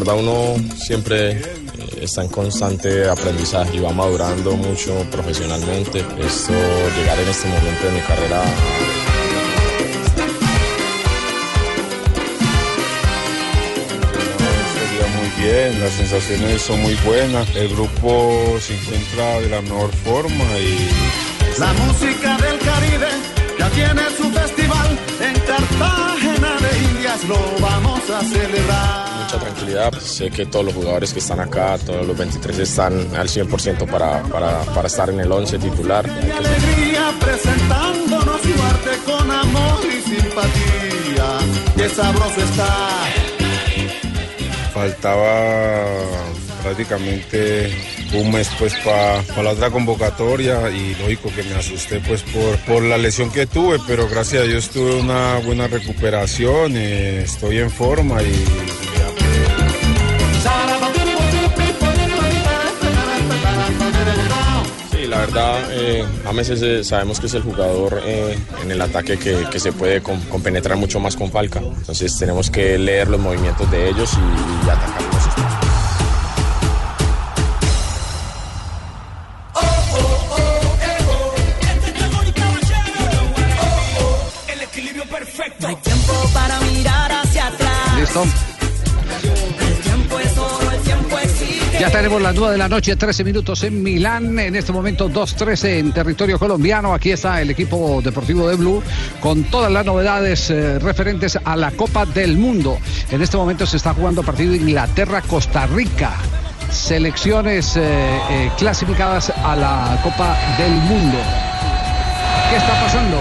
Verdad uno siempre eh, está en constante aprendizaje y va madurando mucho profesionalmente. Esto, llegar en este momento de mi carrera Sería muy bien, las sensaciones son muy buenas, el grupo se encuentra de la mejor forma y La música del Caribe ya tiene su festival en Cartagena de Indias, lo vamos a celebrar. Mucha tranquilidad. Sé que todos los jugadores que están acá, todos los 23 están al 100% para, para, para estar en el 11 titular. Y alegría presentándonos su arte con amor y simpatía. Qué sabroso está. faltaba prácticamente un mes pues para la otra convocatoria y lógico que me asusté pues por, por la lesión que tuve, pero gracias a Dios tuve una buena recuperación, eh, estoy en forma y verdad, eh, eh, sabemos que es el jugador eh, en el ataque que, se puede com- compenetrar mucho más con Falca. Entonces tenemos que leer los movimientos de ellos y, y atacar tenemos las 9 de la noche, 13 minutos en Milán. En este momento 2-13 en territorio colombiano. Aquí está el equipo deportivo de Blue con todas las novedades eh, referentes a la Copa del Mundo. En este momento se está jugando partido Inglaterra-Costa Rica. Selecciones eh, eh, clasificadas a la Copa del Mundo. ¿Qué está pasando?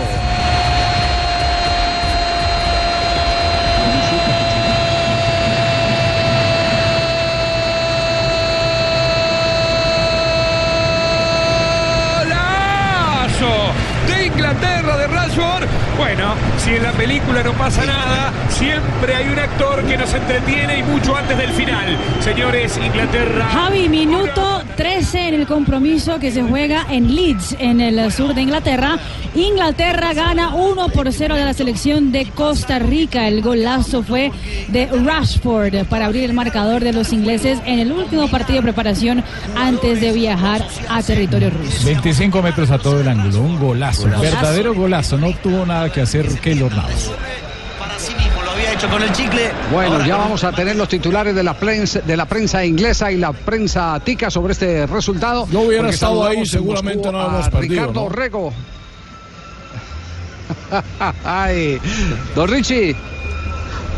golazo de Inglaterra de Rashford. Bueno, si en la película no pasa nada, siempre hay un actor que nos entretiene y mucho antes del final. Señores, Inglaterra. Javi, minuto 13 en el compromiso que se juega en Leeds, en el sur de Inglaterra. Inglaterra gana 1 por 0 de la selección de Costa Rica. El golazo fue de Rashford para abrir el marcador de los ingleses en el último partido de preparación antes de viajar a territorio ruso. 25 metros a todo el ángulo, un golazo, Golazo. verdadero golazo, no tuvo nada que hacer Keylor Navas. Hecho con el chicle. Bueno, Ahora ya con- vamos a tener los titulares de la prensa, de la prensa inglesa y la prensa tica sobre este resultado. Yo hubiera estado ahí, seguramente no hemos perdido, Ricardo ¿no? Rego. Ay, don Richie.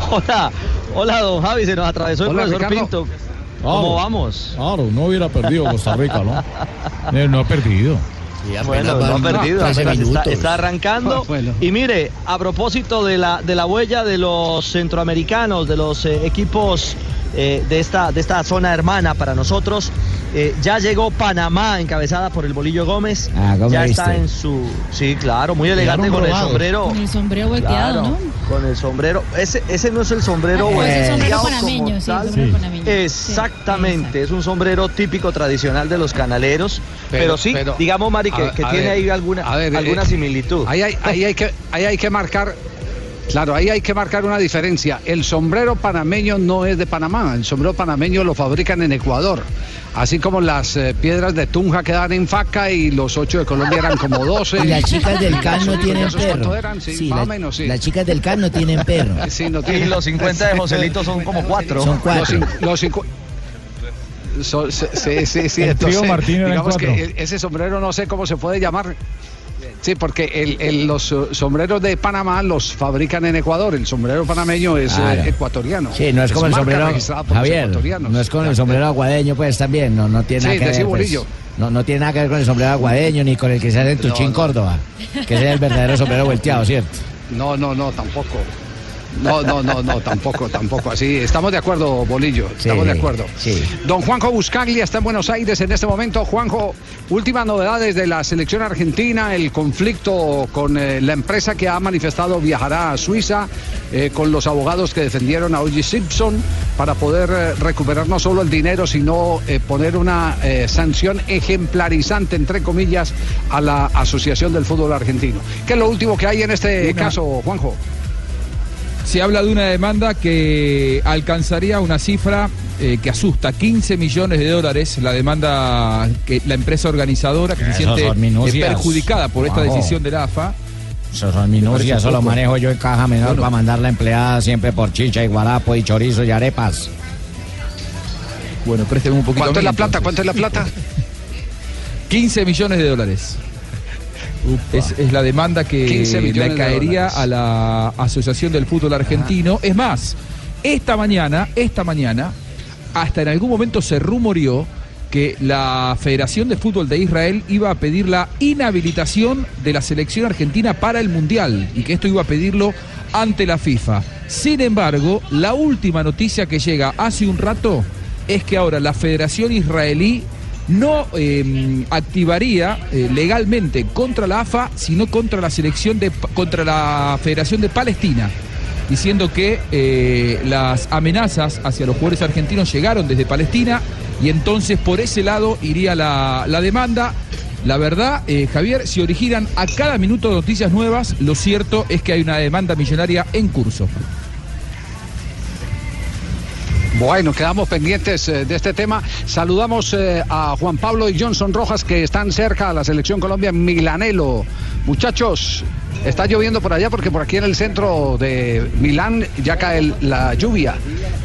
Hola, hola, don Javi, se nos atravesó el Hola, profesor Ricardo. Pinto. ¿Cómo vamos? Claro, no hubiera perdido Costa Rica, ¿no? No ha perdido. Bueno, no ha perdido, está, está arrancando. Bueno. Y mire, a propósito de la, de la huella de los centroamericanos, de los eh, equipos eh, de, esta, de esta zona hermana para nosotros, eh, ya llegó Panamá encabezada por el Bolillo Gómez. Ah, ¿cómo ya viste? está en su... Sí, claro, muy elegante con el sombrero. Con el sombrero volteado, Claro, ¿no? Con el sombrero. Ese, ese no es el sombrero Ah, es el sombrero panameño, sí, el panameño. Exactamente, es un sombrero típico tradicional de los canaleros. Pero, Pero- sí, pero- digamos, Mari, que, a- que a tiene ver, ahí alguna, ver, alguna eh, similitud. Ahí hay, ahí hay que, ahí hay que marcar. Claro, ahí hay que marcar una diferencia. El sombrero panameño no es de Panamá. El sombrero panameño lo fabrican en Ecuador. Así como las eh, piedras de Tunja quedan en faca y los ocho de Colombia eran como 12. Y las chicas del CAN no ¿Esos tienen perro. eran? Sí, Sí, más la- o menos, sí. Las chicas del CAN no tienen perro. Sí, no Y los 50 de Joselito son como cuatro. Son cuatro. Los, los so- sí, sí, sí, sí, El trío entonces, digamos que cuatro. e- ese sombrero no sé cómo se puede llamar. Sí, porque el- el- los uh, sombreros de Panamá los fabrican en Ecuador. El sombrero panameño es Claro. eh, ecuatoriano. Sí, no es como el sombrero. Javier, no es con el sombrero aguadeño, pues también. No, no tiene Sí, nada que ver. pues, no, no tiene nada que ver con el sombrero aguadeño ni con el que se hace en Tuchín, no. Córdoba. Que es el verdadero sombrero volteado, ¿cierto? No, no, no, tampoco. No, no, no, no, tampoco, tampoco. Así, estamos de acuerdo, Bolillo. Estamos de acuerdo. Sí. Don Juanjo Buscaglia está en Buenos Aires en este momento. Juanjo, últimas novedades de la selección argentina, el conflicto con eh, la empresa que ha manifestado viajará a Suiza, eh, con los abogados que defendieron a O.J. Simpson para poder eh, recuperar no solo el dinero, sino eh, poner una eh, sanción ejemplarizante, entre comillas, a la Asociación del Fútbol Argentino. ¿Qué es lo último que hay en este Una- caso, Juanjo? Se habla de una demanda que alcanzaría una cifra eh, que asusta, 15 millones de dólares, la demanda que la empresa organizadora que se siente perjudicada por esta decisión de la AFA. Eso son minucias, eso lo manejo yo en caja menor Bueno. para mandar la empleada siempre por chicha y guarapo y chorizo y arepas. Bueno, présteme un poquito ¿Cuánto es la plata? entonces. ¿Cuánto es la plata? 15 millones de dólares. Es, es la demanda 15 que le caería a la Asociación del Fútbol Argentino. Es más, esta mañana, esta mañana, hasta en algún momento se rumoreó que la Federación de Fútbol de Israel iba a pedir la inhabilitación de la selección argentina para el Mundial y que esto iba a pedirlo ante la FIFA. Sin embargo, la última noticia que llega hace un rato es que ahora la Federación Israelí no eh, activaría eh, legalmente contra la AFA, sino contra la selección de contra la Federación de Palestina, diciendo que eh, las amenazas hacia los jugadores argentinos llegaron desde Palestina y entonces por ese lado iría la, la demanda. La verdad, eh, Javier, si originan a cada minuto noticias nuevas, lo cierto es que hay una demanda millonaria en curso. Bueno, quedamos pendientes eh, de este tema. Saludamos eh, a Juan Pablo y Johnson Rojas que están cerca a la selección Colombia en Milanelo. Muchachos, está lloviendo por allá porque por aquí en el centro de Milán ya cae el- la lluvia.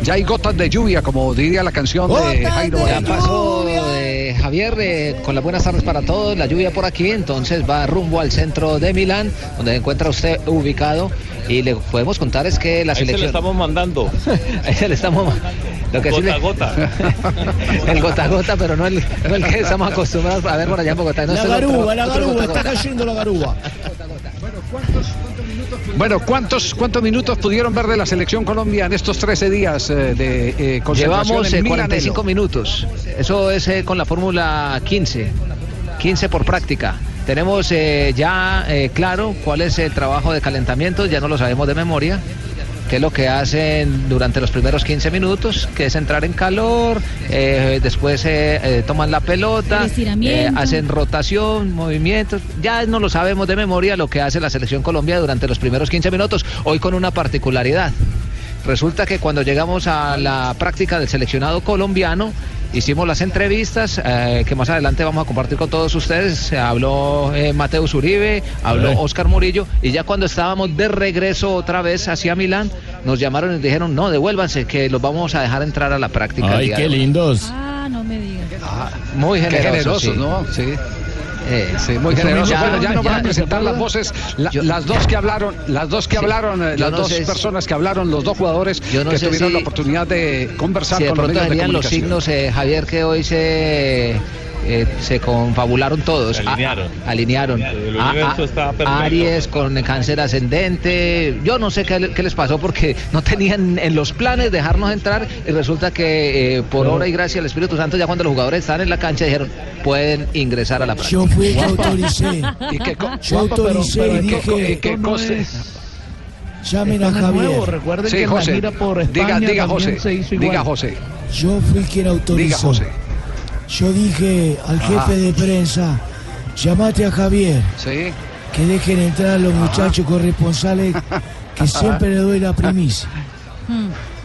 Ya hay gotas de lluvia, como diría la canción de Jairo Ya Varela. pasó eh, Javier eh, con las buenas tardes para todos, la lluvia por aquí, entonces va rumbo al centro de Milán, donde se encuentra usted ubicado y le podemos contar es que la Ahí se selección... le estamos mandando. Ahí se le estamos... Lo que sí Gota le- a gota. el gota a gota, pero no el, no el que estamos acostumbrados a ver por allá en Bogotá. No, La garúa, la otro garúa, gota a está cayendo la garúa. Bueno, ¿cuántos, ¿cuántos minutos pudieron ver de la selección Colombia en estos 13 días eh, de eh, concentración Llevamos en eh, Milanelo? 45 minutos. Eso es eh, con la fórmula 15. 15 por práctica. Tenemos eh, ya eh, claro cuál es el trabajo de calentamiento, ya no lo sabemos de memoria. ¿Qué es lo que hacen durante los primeros 15 minutos? Que es entrar en calor, eh, después toman la pelota, hacen rotación, movimientos. Ya no lo sabemos de memoria lo que hace la selección Colombia durante los primeros 15 minutos. Hoy con una particularidad. Resulta que cuando llegamos a la práctica del seleccionado colombiano, hicimos las entrevistas eh, que más adelante vamos a compartir con todos ustedes. Habló eh, Mateus Uribe, habló Eh. Oscar Murillo, y ya cuando estábamos de regreso otra vez hacia Milán, nos llamaron y dijeron, no, devuélvanse, que los vamos a dejar entrar a la práctica. Ay, qué de hoy". lindos. Ah, no me digas. Muy Qué generosos, generosos, sí. ¿no? Sí. Eh, Sí, muy generoso. ya- bueno, ya nos van a presentar las voces, la- Yo- las dos que hablaron, las dos que Sí. hablaron, eh, las no dos si- personas que hablaron, los dos jugadores no que tuvieron si- la oportunidad de conversar Si de con los medios de los comunicación. signos, eh, Javier, que hoy se eh, se confabularon todos. Se alinearon. A- alinearon. El A- universo a- está perfecto. Aries con cáncer ascendente. Yo no sé qué, le- qué les pasó porque no tenían en los planes dejarnos entrar y resulta que eh, por obra y gracia del Espíritu Santo ya cuando los jugadores estaban en la cancha dijeron pueden ingresar a la práctica. Yo fui el que autoricé. Y que co- Yo autoricé pero y ¿en qué qué llamen a no nuevo, Javier. recuerden Sí, que en la José. gira por Diga, España diga también José. se hizo igual. Diga José. Yo fui quien autorizó. Diga José. Yo dije al jefe Ajá. de prensa, llamate a Javier, Sí. que dejen entrar a los muchachos corresponsales que siempre le doy la primicia.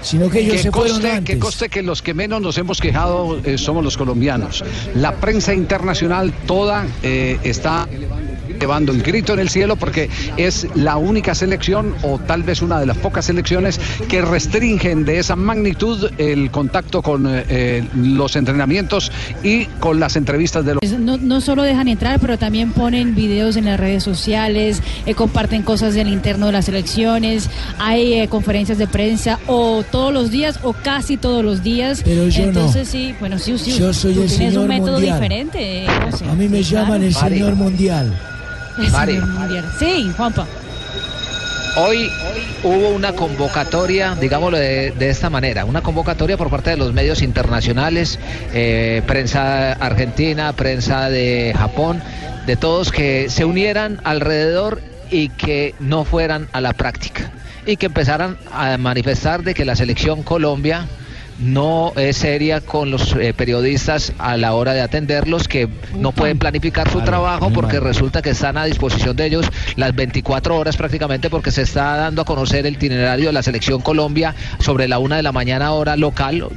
Sino que ellos que se fueron coste, antes. que coste que los que menos nos hemos quejado eh, somos los colombianos. La prensa internacional toda eh, está llevando el grito en el cielo porque es la única selección o tal vez una de las pocas selecciones que restringen de esa magnitud el contacto con eh, eh, los entrenamientos y con las entrevistas de los... Es- No, no solo dejan entrar, pero también ponen videos en las redes sociales, eh, comparten cosas del interno de las elecciones, hay eh, conferencias de prensa o todos los días o casi todos los días. Pero yo no. Entonces sí, bueno, sí, sí. Yo soy tú el tienes señor un método mundial. diferente. eh. A mí me Sí, llaman claro. el señor mundial. Mundial. Sí, Juanpa. Hoy hubo una convocatoria, digámoslo de, de esta manera, una convocatoria por parte de los medios internacionales, eh, prensa argentina, prensa de Japón, de todos que se unieran alrededor y que no fueran a la práctica y que empezaran a manifestar de que la selección Colombia no es seria con los eh, periodistas a la hora de atenderlos, que no pueden planificar su trabajo porque resulta que están a disposición de ellos las 24 horas prácticamente porque se está dando a conocer el itinerario de la selección Colombia sobre la una de la mañana hora local.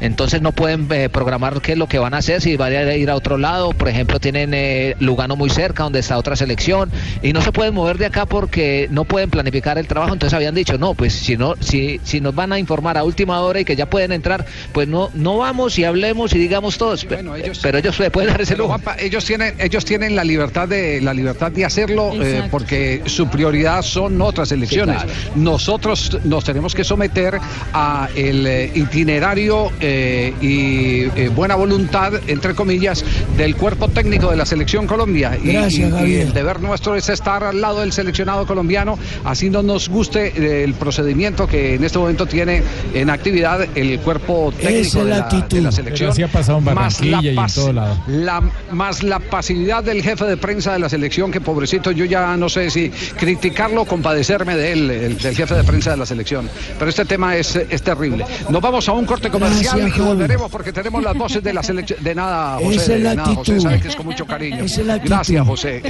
Entonces no pueden eh, programar qué es lo que van a hacer, si van a ir a otro lado. Por ejemplo, tienen eh, Lugano muy cerca, donde está otra selección, y no se pueden mover de acá porque no pueden planificar el trabajo. Entonces habían dicho, no, pues si no, si, si nos van a informar a última hora y que ya pueden entrar, pues no, no vamos y hablemos y digamos todos. Pe- pero ellos se pueden dar ese lujo. Juanpa, ellos tienen, ellos tienen la libertad de la libertad de hacerlo eh, porque su prioridad son otras elecciones. Sí, claro. Nosotros nos tenemos que someter a el eh, itinerario eh, y eh, buena voluntad, entre comillas, del cuerpo técnico de la selección Colombia. Y- Gracias, y, el deber nuestro es estar al lado del seleccionado colombiano, así no nos guste eh, el procedimiento que en este momento tiene en actividad el cuerpo técnico de la de selección. así ha pasado en más Barranquilla la y en pas- todo lado. la, más la pasividad del jefe de prensa de la selección, que pobrecito, yo ya no sé si criticarlo o compadecerme de él, el- del jefe de prensa de la selección. Pero este tema es, es terrible. Nos vamos a un corte comercial Gracias, y Javi. volveremos porque tenemos las voces de la selección. De nada, José. Esa es de la nada, José, actitud. sabe que es con mucho cariño. Esa es la actitud. Gracias, José.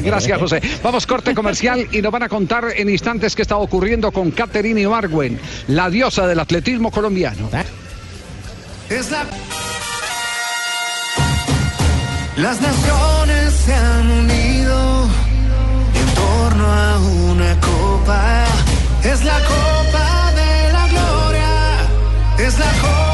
Gracias, José. Vamos, corte comercial y nos van a contar en instantes qué está ocurriendo con Caterina Ibargüen, la diosa del atletismo colombiano. Es la... Las naciones se han unido en torno a una copa. Es la copa de. Es la copa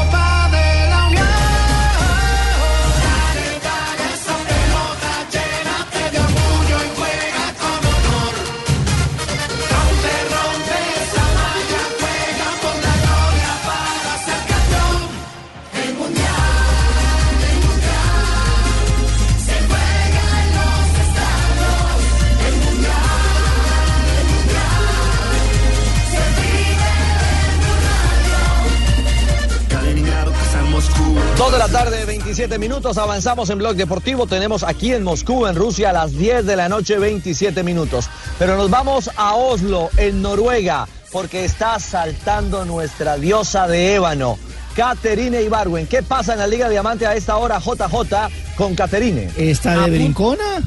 2 de la tarde, 27 minutos, avanzamos en Blog Deportivo. Tenemos aquí en Moscú, en Rusia, a las 10 de la noche, 27 minutos. Pero nos vamos a Oslo, en Noruega, porque está saltando nuestra diosa de ébano. Caterine Ibarwen. ¿Qué pasa en la Liga Diamante a esta hora, JJ, con Caterine? ¿Está de ah, brincona?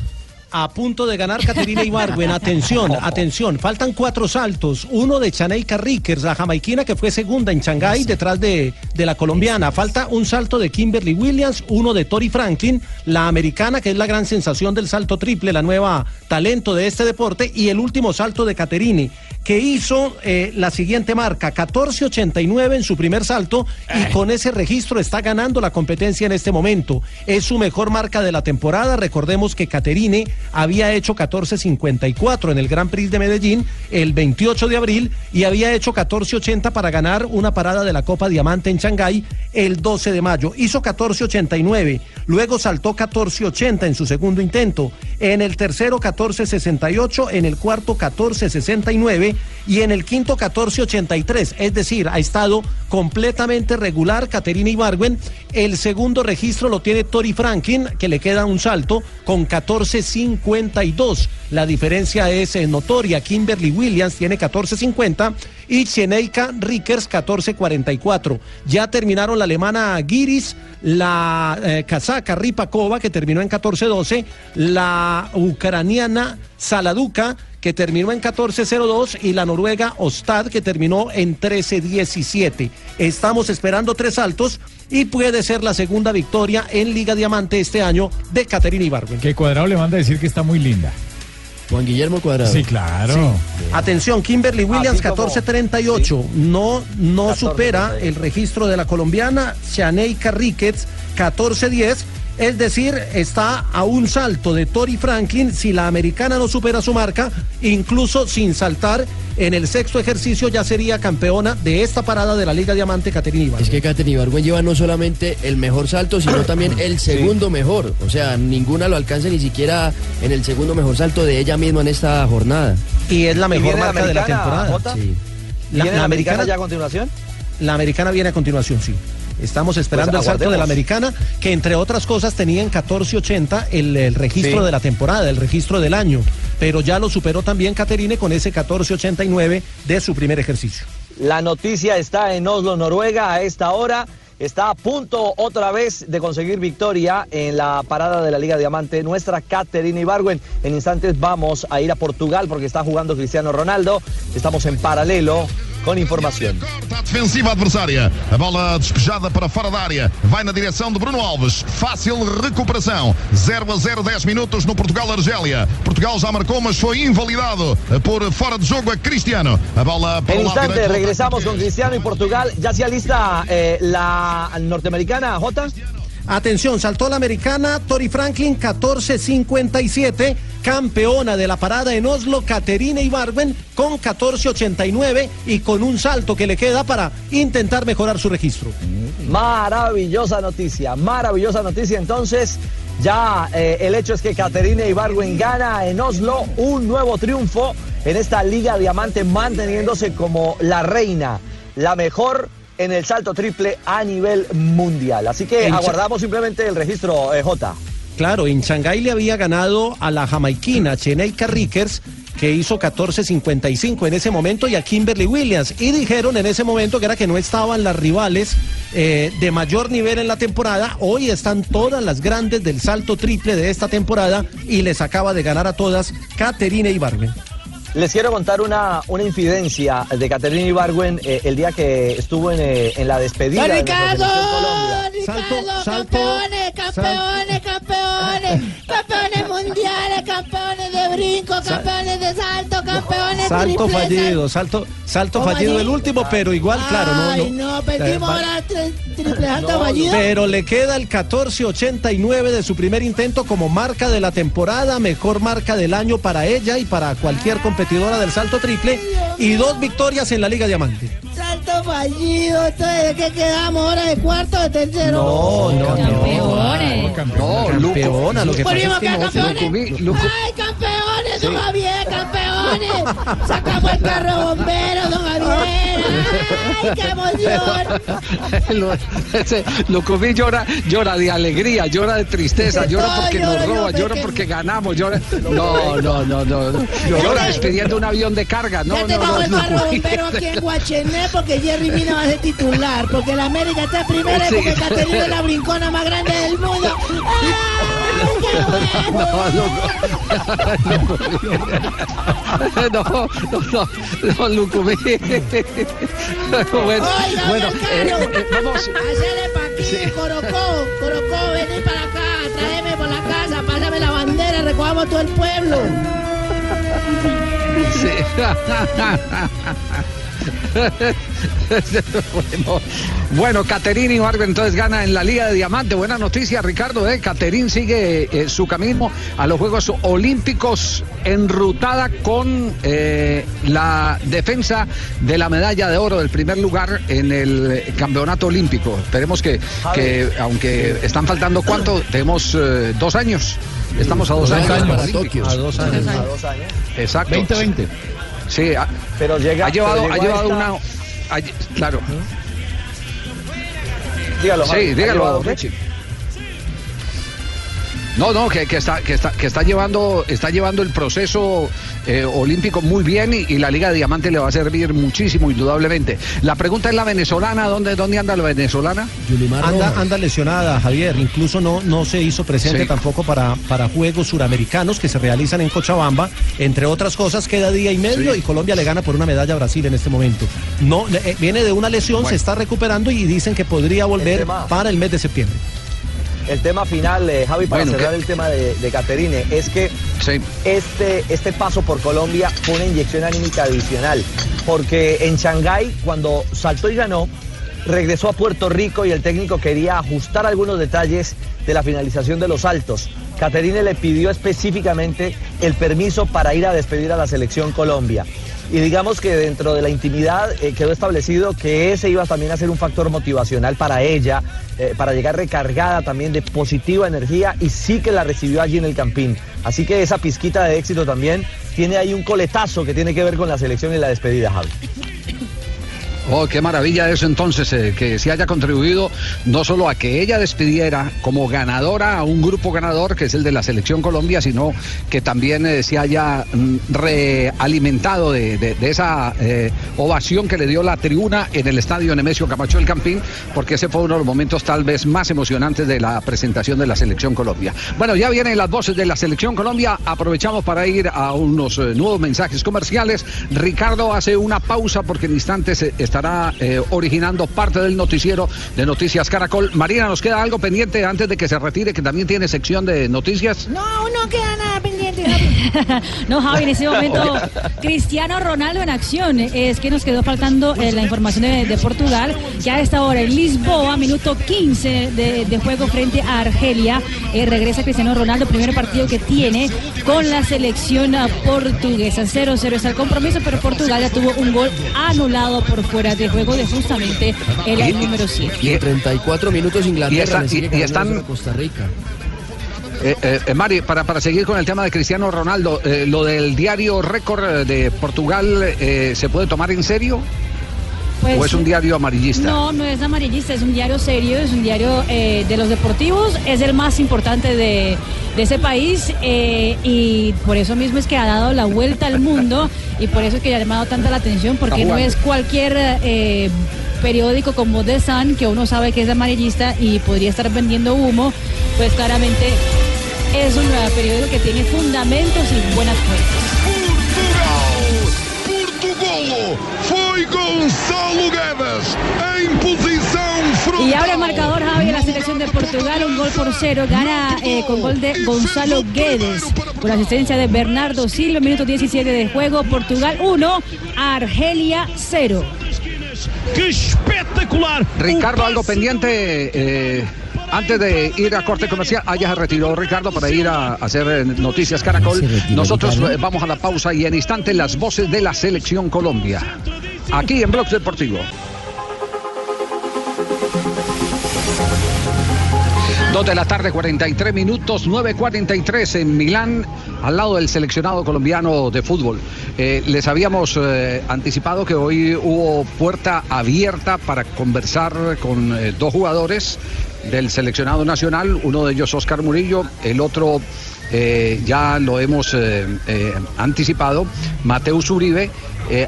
A punto de ganar Caterina Ibargüen. Atención, atención. Faltan cuatro saltos. Uno de Chaneika Rickers, la jamaiquina que fue segunda en Shanghái detrás de, de la colombiana. Falta un salto de Kimberly Williams, uno de Tori Franklin, la americana que es la gran sensación del salto triple, la nueva talento de este deporte. Y el último salto de Caterine, que hizo eh, la siguiente marca, 14.89 en su primer salto y con ese registro está ganando la competencia en este momento. Es su mejor marca de la temporada. Recordemos que Caterine había hecho 14.54 en el Gran Prix de Medellín el 28 de abril y había hecho 14.80 para ganar una parada de la Copa Diamante en Shanghái el 12 de mayo. Hizo 14.89, luego saltó 14.80 en su segundo intento, en el tercero 14.68, en el cuarto 14.69 y en el quinto 14.83. Es decir, ha estado completamente regular Caterina Ibargüen. El segundo registro lo tiene Tori Franklin, que le queda un salto con 14.52. La diferencia es eh, notoria. Kimberly Williams tiene 14.50 y Cheneika Rickers 14.44. Ya terminaron la alemana Giris, la eh, casaca Ripakova, que terminó en 14.12, la ucraniana Saladuka, que terminó en 14.02, y la noruega Ostad, que terminó en 13.17. Estamos esperando tres saltos y puede ser la segunda victoria en Liga Diamante este año de Caterina Ibargüen. Que Cuadrado le manda a decir que está muy linda. Juan Guillermo Cuadrado. Sí, claro. Sí. Atención, Kimberly Williams, Así como- 14.38. No, no supera el registro de la colombiana. Shaneika Ricketts, 14.10. Es decir, está a un salto de Tori Franklin. Si la americana no supera su marca, incluso sin saltar en el sexto ejercicio, ya sería campeona de esta parada de la Liga Diamante, Caterina Ibargüen. Es que Katherine Ibargüen lleva no solamente el mejor salto, sino también el segundo mejor. O sea, ninguna lo alcanza ni siquiera en el segundo mejor salto de ella misma en esta jornada. Y es la mejor la marca de la temporada. Sí. ¿Viene la americana ya a continuación? La americana viene a continuación, sí. Estamos esperando Pues el salto de la americana, que entre otras cosas tenía en 14.80 el, el registro Sí. de la temporada, el registro del año. Pero ya lo superó también Caterine con ese 14.89 de su primer ejercicio. La noticia está en Oslo, Noruega, a esta hora. Está a punto otra vez de conseguir victoria en la parada de la Liga Diamante. Nuestra Caterina Ibargüen. En instantes vamos a ir a Portugal porque está jugando Cristiano Ronaldo. Estamos en paralelo con información. Defensiva adversária. A bola despejada para fora da área. Vai na direção de Bruno Alves. Fácil recuperação. 0 a 0, 10 minutos no Portugal-Argélia. Portugal já marcou, mas foi invalidado por fora de jogo a Cristiano. A bola para En o lado instantes direito. regresamos con Cristiano y Portugal. ¿Ya se alista eh, la norteamericana, Jota? Atención, saltó la americana Tori Franklin 14.57, campeona de la parada en Oslo, Caterina Ibarwen con 14.89 y con un salto que le queda para intentar mejorar su registro. Maravillosa noticia, maravillosa noticia. Entonces, ya eh, el hecho es que Caterina Ibargüen gana en Oslo un nuevo triunfo en esta Liga Diamante, manteniéndose como la reina, la mejor en el salto triple a nivel mundial. Así que En aguardamos simplemente el registro, eh, J. Claro, en Shanghái le había ganado a la jamaiquina Cheneika Rickers, que hizo 14.55 en ese momento, y a Kimberly Williams. Y dijeron en ese momento que era que no estaban las rivales eh, de mayor nivel en la temporada. Hoy están todas las grandes del salto triple de esta temporada y les acaba de ganar a todas Caterina Ibargüen. Les quiero contar una, una infidencia de Caterina Ibargüen eh, el día que estuvo en, eh, en la despedida. ¡Don de Ricardo! ¡Ricardo! ¡Campeones, campeones, campeones! ¡Campeones mundiales, campeones de brinco, campeones de salto, campeones Salto triple, fallido, salto, salto ¿Cómo fallido así? el último, pero igual, claro, no. Ay, no, perdimos Va- ahora tri- triple salto fallido. Pero le queda el 14.89 de su primer intento como marca de la temporada, mejor marca del año para ella y para cualquier competidora del salto triple y dos victorias en la Liga Diamante. Salto fallido, entonces ¿de qué quedamos ahora de cuarto o de tercero? No, no, Campeones. No, campeona, lo que pasa es Ponimos que no, campeones. ¡Ay, campeones, don Javier, campeones! ¡Sacamos el carro bombero, don Javier! ¡Ay, qué emoción! Lo- ese Lucumí llora, llora de alegría, llora de tristeza, llora porque nos roba, llora porque ganamos, llora. No, no, no, no. Llora despidiendo un avión de carga. No, no, no, el carro Lucumí. bombero aquí en Guachené porque Jerry Mina va a ser titular, porque la América está primera y porque Caterina es la brincona más grande del mundo. ¡Ay, No, no, no, no, Lucumí. Bueno, Oiga, bueno, eh, eh. Hacele pa' aquí, Corocó, Corocó, vení para acá, tráeme por la casa, pásame la bandera, recogamos todo el pueblo. Bueno, bueno, Caterín Ibargüen entonces gana en la Liga de Diamante. Buena noticia, Ricardo. ¿eh? Caterín sigue eh, su camino a los Juegos Olímpicos enrutada con eh, la defensa de la medalla de oro del primer lugar en el Campeonato Olímpico. Esperemos que, que aunque están faltando cuánto, tenemos eh, dos años. Estamos a dos, Dos años. para. Tokio. A dos años. A dos años. Exacto. 2020. Sí, ha, Pero llega, ha llevado, pero ha llevado esta- una. ha- claro. Dígalo, Sí, Javi, ¿ha dígalo. No, no, que, que está, que está, que está llevando, está llevando el proceso eh, olímpico muy bien y, y la Liga de Diamante le va a servir muchísimo, indudablemente. La pregunta es la venezolana, ¿dónde, dónde anda la venezolana? Anda, anda lesionada, Javier. Incluso no, no se hizo presente Sí. tampoco para, para Juegos Suramericanos que se realizan en Cochabamba. Entre otras cosas, queda día y medio y Colombia le gana por una medalla a Brasil en este momento. No, eh, viene de una lesión, se está recuperando y dicen que podría volver para el mes de septiembre. El tema final, eh, Javi, para Bueno, cerrar el tema de, de Caterine, es que este, este paso por Colombia fue una inyección anímica adicional. Porque en Shanghái, cuando saltó y ganó, regresó a Puerto Rico y el técnico quería ajustar algunos detalles de la finalización de los saltos. Caterine le pidió específicamente el permiso para ir a despedir a la selección Colombia. Y digamos que dentro de la intimidad eh, quedó establecido que ese iba también a ser un factor motivacional para ella, eh, para llegar recargada también de positiva energía y sí que la recibió allí en el Campín. Así que esa pizquita de éxito también tiene ahí un coletazo que tiene que ver con la selección y la despedida, Javi. Oh, qué maravilla eso entonces, eh, que se haya contribuido no solo a que ella despidiera como ganadora a un grupo ganador, que es el de la Selección Colombia, sino que también eh, se haya mm, realimentado de, de- esa eh, ovación que le dio la tribuna en el estadio Nemesio Camacho del Campín, porque ese fue uno de los momentos tal vez más emocionantes de la presentación de la Selección Colombia. Bueno, ya vienen las voces de la Selección Colombia, aprovechamos para ir a unos nuevos mensajes comerciales. Ricardo hace una pausa porque en instantes eh, estará eh, originando parte del noticiero de Noticias Caracol. Marina, ¿nos queda algo pendiente antes de que se retire, que también tiene sección de noticias? No, no queda nada pendiente. Javi. No, Javi, en ese momento Cristiano Ronaldo en acción. Es que nos quedó faltando eh, la información de, de Portugal. Ya a esta hora en Lisboa, minuto 15 de, de juego frente a Argelia. eh, regresa Cristiano Ronaldo, primer partido que tiene con la selección ah, portuguesa. 0-0 está el compromiso, pero Portugal ya tuvo un gol anulado por fuera de juego de justamente el Y- número 7. Y en 34 minutos Inglaterra y y- están- a Costa Rica. Eh, eh, eh, Mari, para, para seguir con el tema de Cristiano Ronaldo, eh, lo del diario récord de Portugal, ¿se puede tomar en serio? Pues, ¿O es un diario amarillista? No, no es amarillista, es un diario serio, es un diario eh, de los deportivos, es el más importante de, de ese país eh, y por eso mismo es que ha dado la vuelta al mundo y por eso es que ha llamado tanta la atención, porque no es cualquier eh, periódico como The Sun, que uno sabe que es amarillista y podría estar vendiendo humo, pues claramente es un eh, periódico que tiene fundamentos y buenas fuentes. Portugal foi Gonçalo Guedes em posição frontal. Y abre el marcador Javi de la selección de Portugal, un gol por cero, gana eh, con gol de Gonzalo Guedes, con asistencia de Bernardo Silva, minuto 17 de juego, Portugal 1, Argelia 0. ¡Qué espectacular! Ricardo, algo pendiente. eh, antes de ir a corte comercial, ah, ya se retiró Ricardo para ir a hacer eh, noticias Caracol. Nosotros eh, vamos a la pausa y en instante las voces de la selección Colombia. Aquí en Blog Deportivo. Dos de la tarde, 43 minutos, 9.43 en Milán, al lado del seleccionado colombiano de fútbol. Eh, les habíamos eh, anticipado que hoy hubo puerta abierta para conversar con eh, dos jugadores del seleccionado nacional, uno de ellos Oscar Murillo, el otro ya lo hemos anticipado, Mateus Uribe,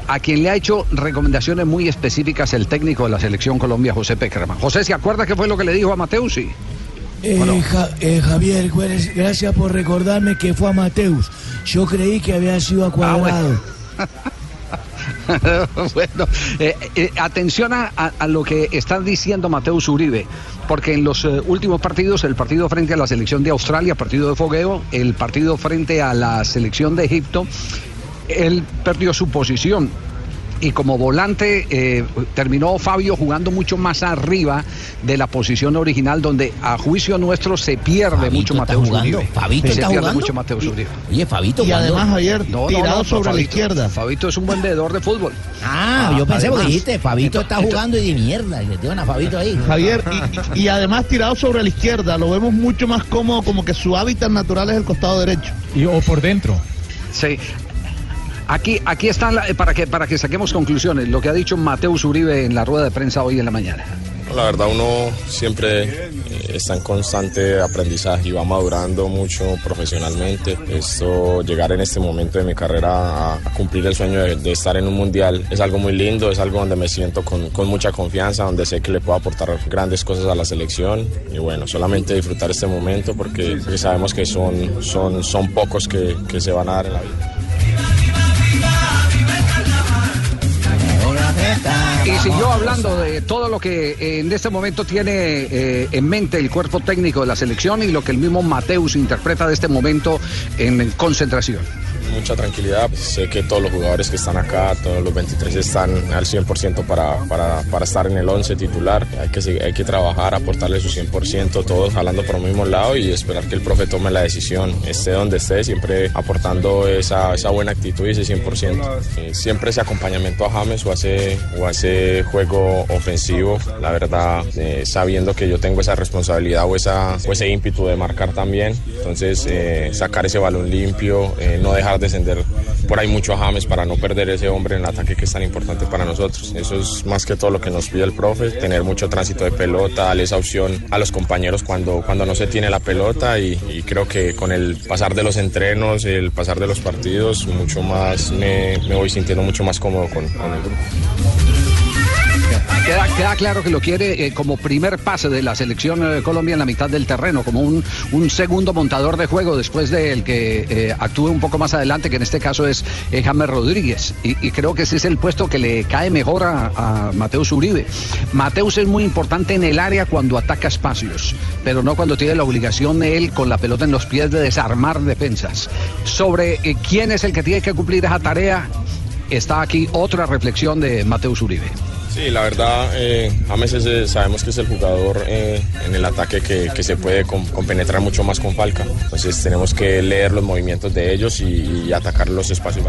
a quien le ha hecho recomendaciones muy específicas el técnico de la selección Colombia, José Peckerman. José, ¿se acuerda qué fue lo que le dijo a Mateus? Eh, Ja- eh, Javier, gracias por recordarme que fue a Mateus. Yo creí que había sido a Cuadrado. bueno, eh, eh, atención a, a- lo que está diciendo Mateus Uribe, porque en los últimos partidos, el partido frente a la selección de Australia, partido de fogueo, el partido frente a la selección de Egipto, él perdió su posición. Y como volante eh, terminó Fabio jugando mucho más arriba de la posición original, donde a juicio nuestro se pierde mucho está Mateus jugando. Uribe. Fabito se está pierde jugando. mucho Mateus Uribe. Oye, Fabito, Y ¿cuándo? además, Javier, No, tirado no, sobre Fabito- la izquierda. Fabito es un buen veedor de fútbol. Ah, yo pensé porque además. dijiste, Fabito está Entonces- jugando y de mierda, y le tiran a Fabito ahí. Javier, y, y además tirado sobre la izquierda, lo vemos mucho más cómodo, como que su hábitat natural es el costado derecho. Y, o por dentro. Sí. Aquí, aquí están eh, para que para que saquemos conclusiones. Lo que ha dicho Mateus Uribe en la rueda de prensa hoy en la mañana. La verdad uno siempre eh, está en constante aprendizaje y va madurando mucho profesionalmente. Esto, llegar en este momento de mi carrera a, cumplir el sueño de, de estar en un mundial es algo muy lindo, es algo donde me siento con, con mucha confianza, donde sé que le puedo aportar grandes cosas a la selección y bueno, solamente disfrutar este momento porque, porque sabemos que son, son, son pocos que, que se van a dar en la vida. Y siguió hablando de todo lo que eh, en este momento tiene eh, en mente el cuerpo técnico de la selección y lo que el mismo Mateus interpreta de este momento en concentración. Mucha tranquilidad. Sé que todos los jugadores que están acá, todos los 23 están al 100% para, para, para estar en el 11 titular. Hay que, hay que trabajar, aportarle su 100%, todos jalando por el mismo lado y esperar que el profe tome la decisión, esté donde esté, siempre aportando esa, esa buena actitud y ese 100%. Eh, Siempre ese acompañamiento a James o ese, o ese juego ofensivo, la verdad, eh, sabiendo que yo tengo esa responsabilidad o, esa, o ese ímpetu de marcar también. Entonces, eh, sacar ese balón limpio, eh, no dejar de por ahí mucho a James para no perder ese hombre en el ataque que es tan importante para nosotros. Eso es más que todo lo que nos pide el profe, tener mucho tránsito de pelota, darle esa opción a los compañeros cuando, cuando no se tiene la pelota y, creo que con el pasar de los entrenos, el pasar de los partidos, mucho más me, me voy sintiendo mucho más cómodo con el grupo. Queda, claro que lo quiere eh, como primer pase de la selección eh, Colombia en la mitad del terreno, como un, un segundo montador de juego después del que eh, actúe un poco más adelante, que en este caso es eh, James Rodríguez. Y, creo que ese es el puesto que le cae mejor a, Mateus Uribe. Mateus es muy importante en el área cuando ataca espacios, pero no cuando tiene la obligación de él con la pelota en los pies de desarmar defensas. Sobre quién es el que tiene que cumplir esa tarea, está aquí otra reflexión de Mateus Uribe. Sí, la verdad, eh, James es, eh, sabemos que es el jugador eh, en el ataque que, que se puede com- compenetrar mucho más con Falca. Entonces tenemos que leer los movimientos de ellos y, y atacar los espacios.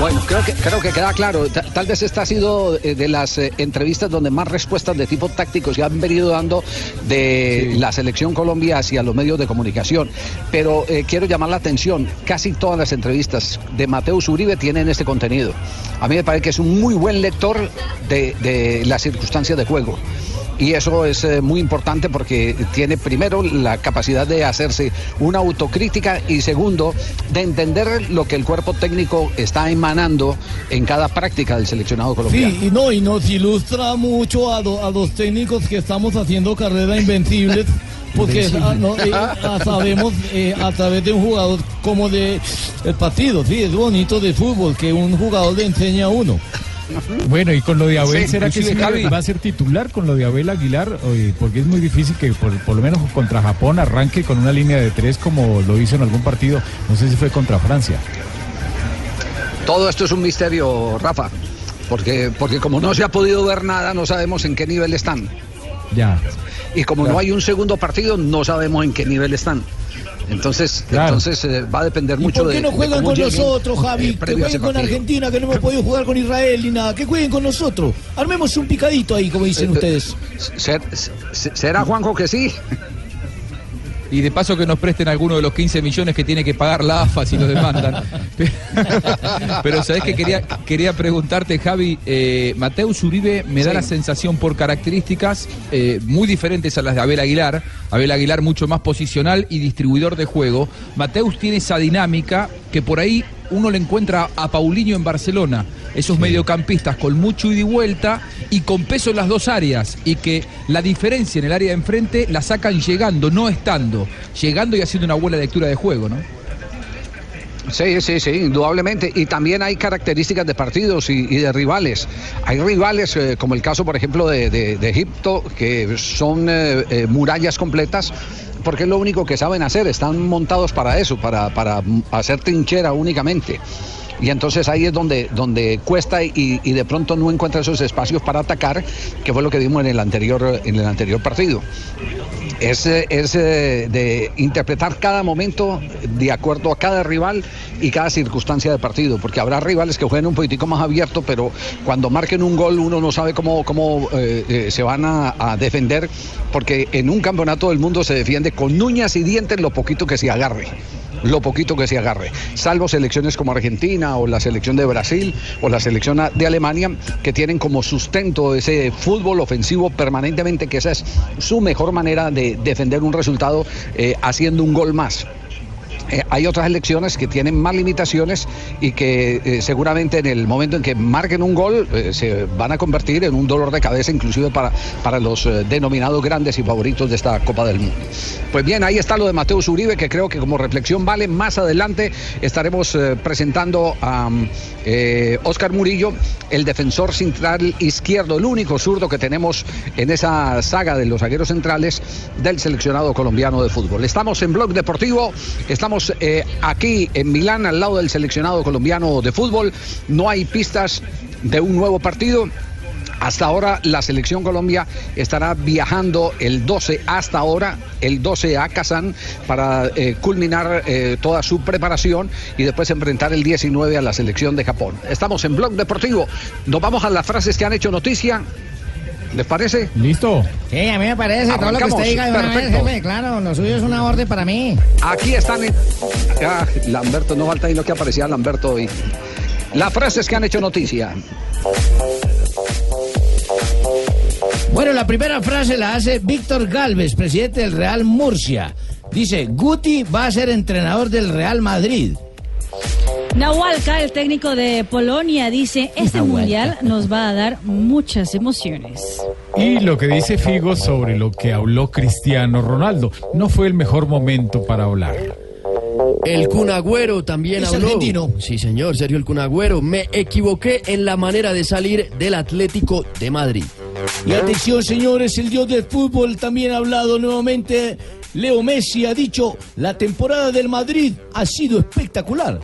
Bueno, creo que, creo que queda claro. Ta- Tal vez esta ha sido eh, de las eh, entrevistas donde más respuestas de tipo táctico se han venido dando de la selección Colombia hacia los medios de comunicación. Pero eh, quiero llamar la atención, casi todas las entrevistas de Mateus Uribe tienen este contenido. A mí me parece que es un muy buen lector de, de las circunstancias de juego. Y eso es eh, muy importante porque tiene primero la capacidad de hacerse una autocrítica y segundo de entender lo que el cuerpo técnico está emanando en cada práctica del seleccionado colombiano. Sí, y no, y nos ilustra mucho a, do- a los técnicos que estamos haciendo carrera invencibles, porque ah, no, eh, ah, sabemos eh, a través de un jugador como de el partido, sí, es bonito de fútbol que un jugador le enseña a uno. Bueno, y con lo de Abel, Sí, ¿será que sí inclusive Javi. va a ser titular con lo de Abel Aguilar? Porque es muy difícil que por, por lo menos contra Japón arranque con una línea de tres como lo hizo en algún partido. No sé si fue contra Francia. Todo esto es un misterio, Rafa, porque, porque como no se ha podido ver nada, no sabemos en qué nivel están. Ya. Y como no hay un segundo partido, no sabemos en qué nivel están. Entonces, entonces eh, va a depender ¿Y mucho por qué de no de juegan con lleguen, nosotros, eh, Javi? que a ese jueguen con. Argentina, que no hemos podido jugar con Israel ni nada. Que jueguen con nosotros. Armemos un picadito ahí, como dicen Eh, ustedes. Ser- se- ¿Será Juanjo que sí? Y de paso que nos presten alguno de los 15 millones que tiene que pagar la AFA si lo demandan. Pero sabes que quería, quería preguntarte, Javi, eh, Mateus Uribe me da Sí. la sensación por características eh, muy diferentes a las de Abel Aguilar. Abel Aguilar mucho más posicional y distribuidor de juego. Mateus tiene esa dinámica que por ahí uno le encuentra a Paulinho en Barcelona, esos mediocampistas con mucho ida y vuelta y con peso en las dos áreas, y que la diferencia en el área de enfrente la sacan llegando, no estando, llegando y haciendo una buena lectura de juego, ¿no? Sí, sí, sí, indudablemente. Y también hay características de partidos y, y de rivales. Hay rivales, eh, como el caso, por ejemplo, de, de- de Egipto, que son eh, eh, murallas completas, porque es lo único que saben hacer. Están montados para eso, para, para hacer trinchera únicamente. Y entonces ahí es donde, donde cuesta y, de pronto no encuentra esos espacios para atacar, que fue lo que vimos en el anterior, en el anterior partido. Es, es eh, de interpretar cada momento de acuerdo a cada rival y cada circunstancia de partido, porque habrá rivales que jueguen un poquitico más abierto, pero cuando marquen un gol uno no sabe cómo, cómo eh, eh, se van a, a defender, porque en un campeonato del mundo se defiende con uñas y dientes lo poquito que se agarre lo poquito que se agarre, salvo selecciones como Argentina o la selección de Brasil o la selección de Alemania que tienen como sustento ese fútbol ofensivo permanentemente, que esa es su mejor manera de defender un resultado eh, haciendo un gol más. Eh, hay otras elecciones que tienen más limitaciones y que eh, seguramente en el momento en que marquen un gol eh, se van a convertir en un dolor de cabeza inclusive para, para los denominados grandes y favoritos de esta Copa del Mundo. Pues bien, ahí está lo de Mateus Uribe que creo que como reflexión vale. Más adelante estaremos presentando a Oscar Murillo, el defensor central izquierdo, el único zurdo que tenemos en esa saga de los zagueros centrales del seleccionado colombiano de fútbol. Estamos en Blog Deportivo, estamos eh, aquí en Milán al lado del seleccionado colombiano de fútbol. No hay pistas de un nuevo partido. Hasta ahora la selección Colombia estará viajando el 12 hasta ahora, el 12 a Kazán para eh, culminar eh, toda su preparación y después enfrentar el 19 a la selección de Japón. Estamos en Blog Deportivo. Nos vamos a las frases que han hecho noticia ¿Les parece? ¿Listo? Sí, a mí me parece. Todo lo que usted diga de una vez, Perfecto. jefe. Claro, lo suyo es una orden para mí. Aquí están. en- Ah, Lamberto, no falta ahí lo que aparecía Lamberto hoy. Las frases que han hecho noticia. Bueno, la primera frase la hace Víctor Galvez, presidente del Real Murcia. Dice, Guti va a ser entrenador del Real Madrid. Nahualca, el técnico de Polonia, dice, este mundial nos va a dar muchas emociones. Y lo que dice Figo sobre lo que habló Cristiano Ronaldo. No fue el mejor momento para hablar. El Cunagüero también Es habló. argentino. Sí, señor, Sergio el Cunagüero. Me equivoqué en la manera de salir del Atlético de Madrid. Y atención, señores, el dios del fútbol también ha hablado nuevamente. Leo Messi ha dicho, la temporada del Madrid ha sido espectacular.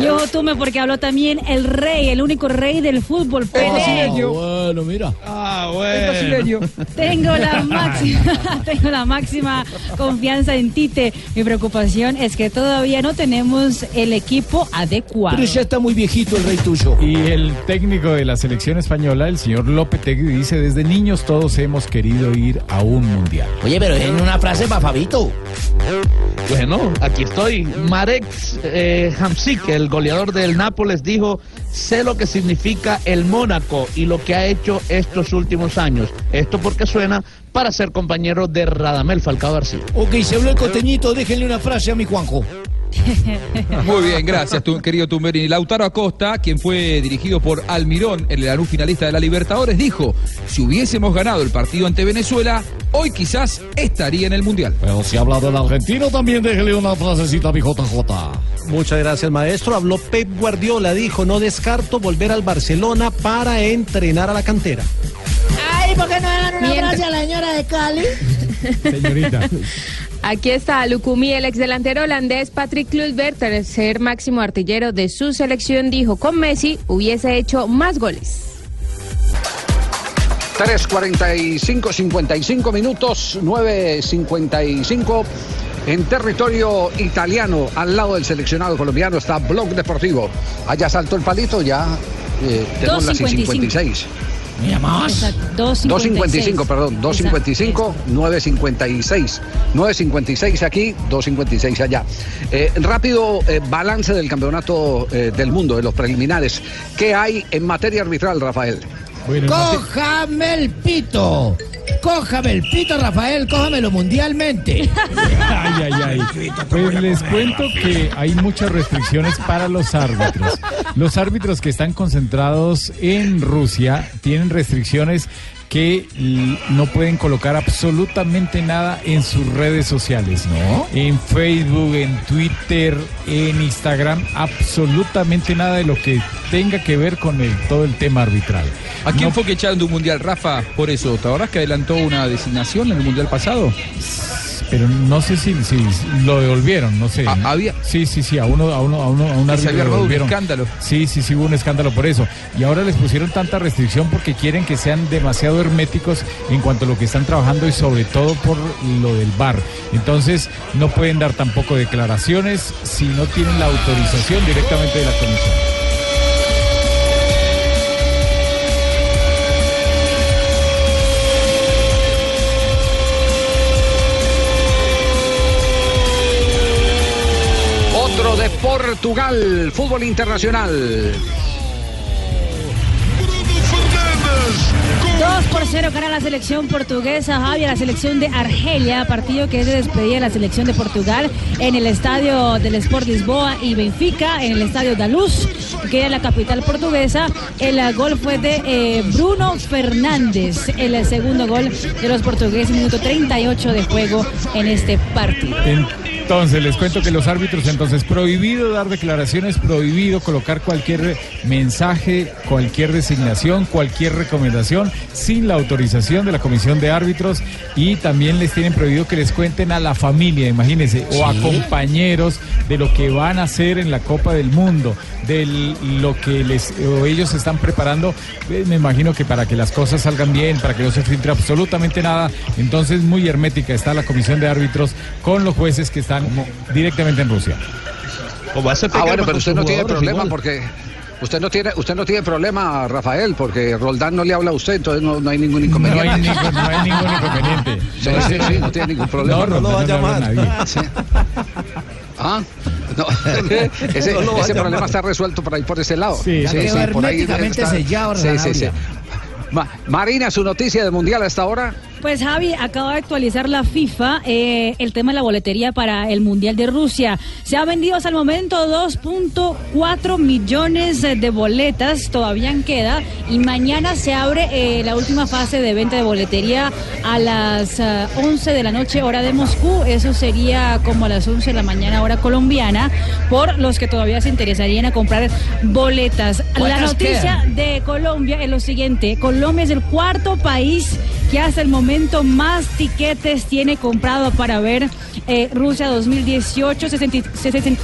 Y ojo, tume, porque habló también el rey, el único rey del fútbol, Pelé. bueno, mira. Ah, Tengo la máxima, tengo la máxima confianza en Tite. Mi preocupación es que todavía no tenemos el equipo adecuado. Pero ya está muy viejito el rey tuyo. Y el técnico de la selección española, el señor Lopetegui, dice, desde niños todos hemos querido ir a un mundial. Oye, pero es una frase para Fabito. Bueno, aquí estoy. Marek eh, Hamsik, el goleador del Nápoles, dijo, sé lo que significa el Mónaco y lo que ha hecho estos últimos años. Esto porque suena para ser compañero de Radamel Falcao García. Ok, se habló el costeñito, déjenle una frase a mi Juanjo. Muy bien, gracias, tu, querido Tumberini. Lautaro Acosta, quien fue dirigido por Almirón, el Lanús finalista de la Libertadores, dijo: si hubiésemos ganado el partido ante Venezuela, hoy quizás estaría en el Mundial. Pero si habla del argentino, también déjele una frasecita a mi JJ. Muchas gracias, maestro. Habló Pep Guardiola, dijo, no descarto volver al Barcelona para entrenar a la cantera. Ay, ¿por qué no dan una Mientras- frase a la señora de Cali? Señorita. Aquí está Lucumí, el exdelantero holandés Patrick Kluivert, tercer máximo artillero de su selección, dijo con Messi hubiese hecho más goles. 3.45, 55 minutos, 9.55. En territorio italiano, al lado del seleccionado colombiano, está Blog Deportivo. Allá saltó el palito, ya eh, tenemos las 56. Exacto, 2.55, perdón, 2.55, 9.56. 9.56 aquí, 2.56 allá. Eh, rápido eh, balance del campeonato eh, del mundo, de los preliminares. ¿Qué hay en materia arbitral, Rafael? Cójame el pito. Cójame el pito, Rafael. Cójamelo mundialmente. Ay, ay, ay. Pues les cuento que hay muchas restricciones para los árbitros. Los árbitros que están concentrados en Rusia tienen restricciones que no pueden colocar absolutamente nada en sus redes sociales. ¿No? En Facebook, en Twitter, en Instagram, absolutamente nada de lo que tenga que ver con el, todo el tema arbitral. ¿A quién fue que echaron de un mundial, Rafa? Por eso, ¿te acordás que adelantó una designación en el mundial pasado? Pero no sé si, si lo devolvieron, no sé. había... Sí, sí, sí, a uno, a uno, a uno, a un árbitro había lo armado un devolvieron. escándalo. Sí, sí, sí, hubo un escándalo por eso. Y ahora les pusieron tanta restricción porque quieren que sean demasiado herméticos en cuanto a lo que están trabajando y sobre todo por lo del bar. Entonces, no pueden dar tampoco declaraciones si no tienen la autorización directamente de la comisión. Portugal, fútbol internacional. 2 por 0 gana la selección portuguesa, Javi, a la selección de Argelia, partido que es de despedida de la selección de Portugal en el estadio del Sport Lisboa y Benfica, en el estadio da Luz, que en la capital portuguesa. El gol fue de eh, Bruno Fernández, el segundo gol de los portugueses, minuto 38 de juego en este partido. Entonces, les cuento que los árbitros, entonces, prohibido dar declaraciones, prohibido colocar cualquier mensaje, cualquier designación, cualquier recomendación sin la autorización de la comisión de árbitros. Y también les tienen prohibido que les cuenten a la familia, imagínense, o a compañeros de lo que van a hacer en la Copa del Mundo, de lo que les o ellos están preparando, eh, me imagino que para que las cosas salgan bien, para que no se filtre absolutamente nada, entonces muy hermética está la comisión de árbitros con los jueces que están directamente en Rusia. Ah, bueno, pero usted no tiene problema porque Usted no tiene, usted no tiene problema, Rafael, porque Roldán no le habla a usted, entonces no, no hay ningún inconveniente. No hay ningún- no hay ningún inconveniente. Sí, sí, sí, no tiene ningún problema. No, no lo va a llamar. Sí. Ah, no. ese, No a problema está resuelto por ahí por ese lado. Sí, ya quedó por ahí está- sellado, Sí, sí, sí. Ma- Marina, su noticia del mundial a esta hora. Pues Javi, acaba de actualizar la FIFA eh, el tema de la boletería para el Mundial de Rusia. Se ha vendido hasta el momento 2.4 millones de boletas, todavía queda, y mañana se abre eh, la última fase de venta de boletería a las ah, 11 de la noche hora de Moscú. Eso sería como a las 11 de la mañana hora colombiana, por los que todavía se interesarían a comprar boletas. La ¿Cuántas noticia quedan? de Colombia es lo siguiente. Colombia es el cuarto país que hasta el momento más tiquetes tiene comprado para ver eh, Rusia 2018, 60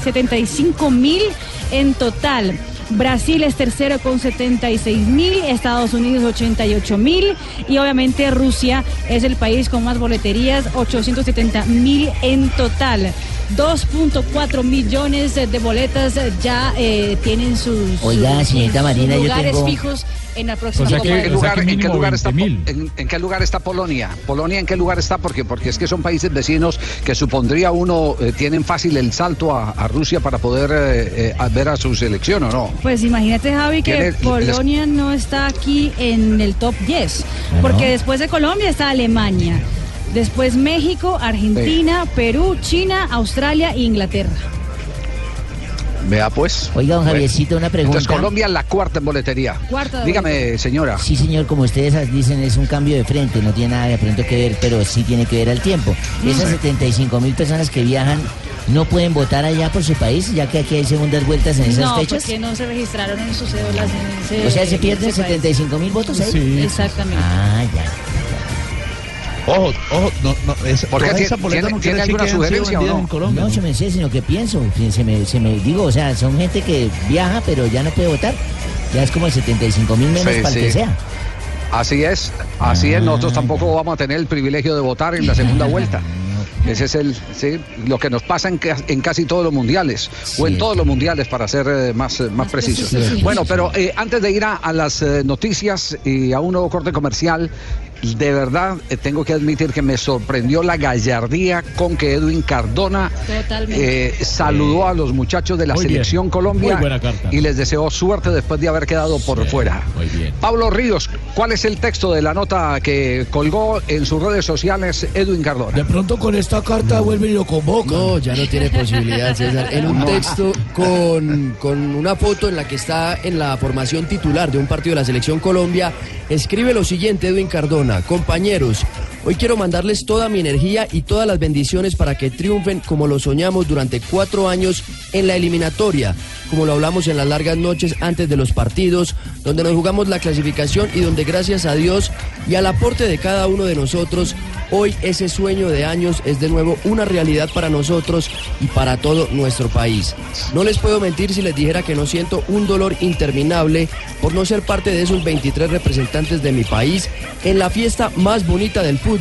75 mil en total. Brasil es tercero con 76 mil, Estados Unidos 88 mil y obviamente Rusia es el país con más boleterías, 870 mil en total. 2.4 millones de boletas ya eh, tienen sus, Oiga, sus- señorita Marina, yo lugares tengo- fijos en la próxima O sea, Copa ¿en del qué Mundo. lugar, en qué lugar está, 20.000. en, en qué lugar está Polonia? ¿Polonia en qué lugar está? Porque, porque es que son países vecinos que supondría uno eh, tienen fácil el salto a, a Rusia para poder eh, eh, a ver a su selección, ¿o no? Pues imagínate, Javi, que Polonia no está aquí en el top 10, porque después de Colombia está Alemania, después México, Argentina, Perú, China, Australia e Inglaterra. Vea pues. Oiga, don Bueno. Javiercito, una pregunta. Entonces Colombia la cuarta en boletería. Cuarta de Dígame, señora. Sí, señor, como ustedes dicen, es un cambio de frente, no tiene nada de pronto que ver, pero sí tiene que ver al tiempo. Esas 75 mil personas que viajan no pueden votar allá por su país, ya que aquí hay segundas vueltas en esas no, fechas. no se registraron en sus cédulas. En ese- O sea, se pierden en ese país. 75 mil votos ahí. Sí. Exactamente. Ah, ya. Ojo, ojo, no, no, esa, ¿Por qué todas tiene- esas boletas tiene- no tiene quiere decir que sugerencia o no? en Colombia. No, yo me sé, sino que pienso, se me, se me digo, o sea, son gente que viaja pero ya no puede votar. Ya es como el 75 mil menos Sí, para el que sí. sea. Así es, así es. Nosotros tampoco vamos a tener el privilegio de votar en la segunda vuelta. Ese es el, sí, lo que nos pasa en, en casi todos los mundiales, o en todos los mundiales para ser eh, más, eh, más precisos. precisos. Bueno, pero eh, antes de ir a, a las eh, noticias y a un nuevo corte comercial, de verdad eh, tengo que admitir que me sorprendió la gallardía con que Edwin Cardona eh, saludó a los muchachos de la Muy bien. selección Colombia y les deseó suerte después de haber quedado por fuera. Muy bien. Pablo Ríos, ¿cuál es el texto de la nota que colgó en sus redes sociales Edwin Cardona? De pronto con esta carta vuelve y lo convoca. No, ya no tiene posibilidad, César. En un texto con, con una foto en la que está en la formación titular de un partido de la Selección Colombia, escribe lo siguiente, Edwin Cardona. Compañeros, hoy quiero mandarles toda mi energía y todas las bendiciones para que triunfen como lo soñamos durante cuatro años en la eliminatoria, como lo hablamos en las largas noches antes de los partidos, donde nos jugamos la clasificación y donde gracias a Dios y al aporte de cada uno de nosotros, hoy ese sueño de años es de nuevo una realidad para nosotros y para todo nuestro país. No les puedo mentir si les dijera que no siento un dolor interminable por no ser parte de esos 23 representantes de mi país en la fiesta más bonita del fútbol,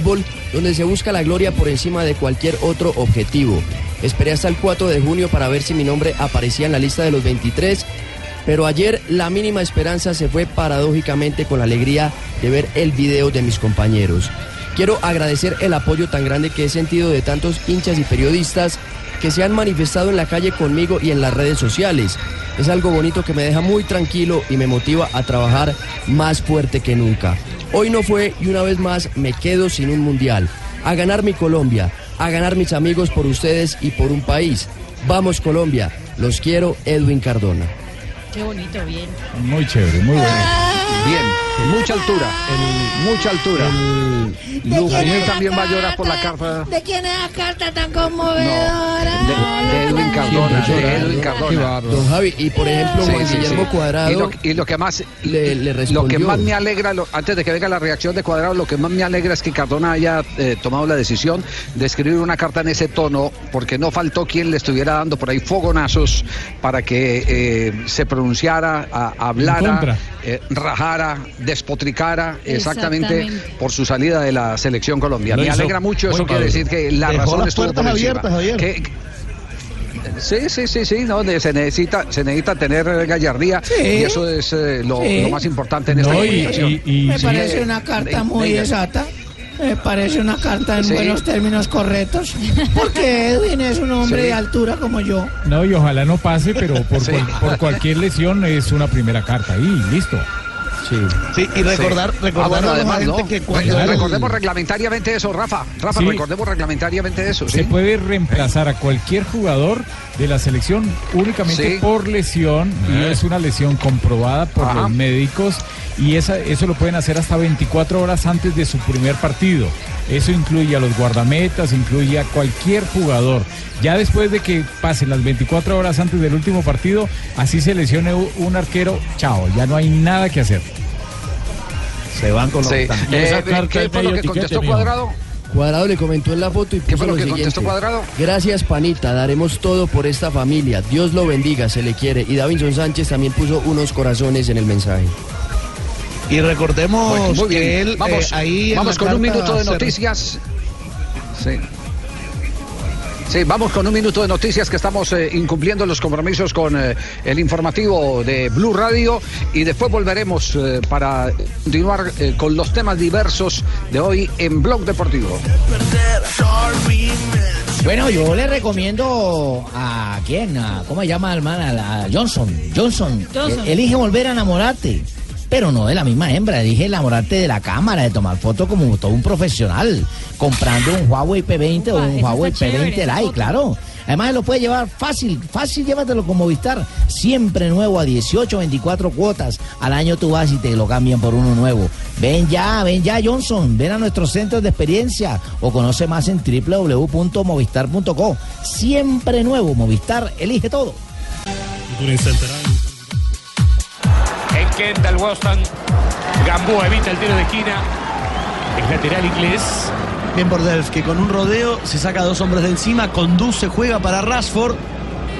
donde se busca la gloria por encima de cualquier otro objetivo. Esperé hasta el 4 de junio para ver si mi nombre aparecía en la lista de los 23 pero ayer la mínima esperanza se fue paradójicamente con la alegría de ver el video de mis compañeros. Quiero agradecer el apoyo tan grande que he sentido de tantos hinchas y periodistas que se han manifestado en la calle conmigo y en las redes sociales. Es algo bonito que me deja muy tranquilo y me motiva a trabajar más fuerte que nunca. Hoy no fue y una vez más me quedo sin un mundial. A ganar mi Colombia, a ganar mis amigos por ustedes y por un país. Vamos Colombia, los quiero Edwin Cardona. Qué bonito, bien. Muy chévere, muy bueno. Bien, en mucha altura, en mucha altura. Daniel también va a llorar por la carta ¿De quién es la carta tan conmovedora? de, de Edwin Cardona. de Edwin Cardona. Don Javi, y por ejemplo, Sí, Juan sí, Guillermo sí. Cuadrado Y lo, y lo que más le, le lo que más me alegra, lo- antes de que venga la reacción de Cuadrado, lo que más me alegra es que Cardona haya eh, tomado la decisión de escribir una carta en ese tono, porque no faltó quien le estuviera dando por ahí fogonazos para que eh, se pronunciara, a- hablara, eh, rajara, despotricara exactamente, Exactamente. por su salida de la selección Colombia. Lo Me alegra mucho, eso muy quiere decir que la Dejó razón las estuvo por abiertas, Javier. Que- Sí, sí, sí, sí, no, se necesita, se necesita tener gallardía Sí. y eso es eh, lo, Sí. lo más importante en esta No, y- comunicación. y- y- Me sí. parece una carta muy exacta. Me parece una carta en Sí. buenos términos correctos. Porque Edwin es un hombre Sí. de altura como yo. No, y ojalá no pase, pero por, cual- por cualquier lesión es una primera carta ahí, listo. Sí. Sí, y recordar, Sí. recordar Ah, que cuando Re- el- Recordemos reglamentariamente eso, Rafa. Rafa, Sí. recordemos reglamentariamente eso. ¿sí? Se puede reemplazar a cualquier jugador de la selección únicamente Sí. por lesión y Eh. es una lesión comprobada por Ajá. los médicos y esa, eso lo pueden hacer hasta 24 horas antes de su primer partido. Eso incluye a los guardametas, incluye a cualquier jugador. Ya después de que pasen las 24 horas antes del último partido, así se lesione un arquero, chao, ya no hay nada que hacer. Se van con Sí. Eh, ¿Qué fue lo que contestó Cuadrado? Cuadrado le comentó en la foto y puso fue lo lo que siguiente. contestó Cuadrado? Gracias, panita. Daremos todo por esta familia. Dios lo bendiga, se le quiere. Y Davinson Sánchez también puso unos corazones en el mensaje. Y recordemos Bueno, muy bien. que él vamos eh, ahí en vamos con un minuto de se- noticias. Sí. Sí, vamos con un minuto de noticias que estamos eh, incumpliendo los compromisos con eh, el informativo de Blue Radio y después volveremos eh, para continuar eh, con los temas diversos de hoy en Blog Deportivo. Bueno, yo le recomiendo a quién, a, ¿cómo se llama el man? A Johnson. Johnson. Johnson. E- Elige volver a enamorarte. Pero no de la misma hembra, elige enamorarte de la cámara, de tomar fotos como todo un profesional, comprando un Huawei P20 o un Huawei está chévere, P20 esa Lite, foto. claro. Además lo puede llevar fácil, fácil llévatelo con Movistar, siempre nuevo a 18, 24 cuotas. Al año tú vas y te lo cambian por uno nuevo. Ven ya, ven ya Johnson, ven a nuestros centros de experiencia o conoce más en www.movistar.co. Siempre nuevo, Movistar, elige todo. En Kendall Boston. Gamboa evita el tiro de esquina. Es lateral inglés. Bien Bordelski, con un rodeo se saca a dos hombres de encima, conduce, juega para Rashford,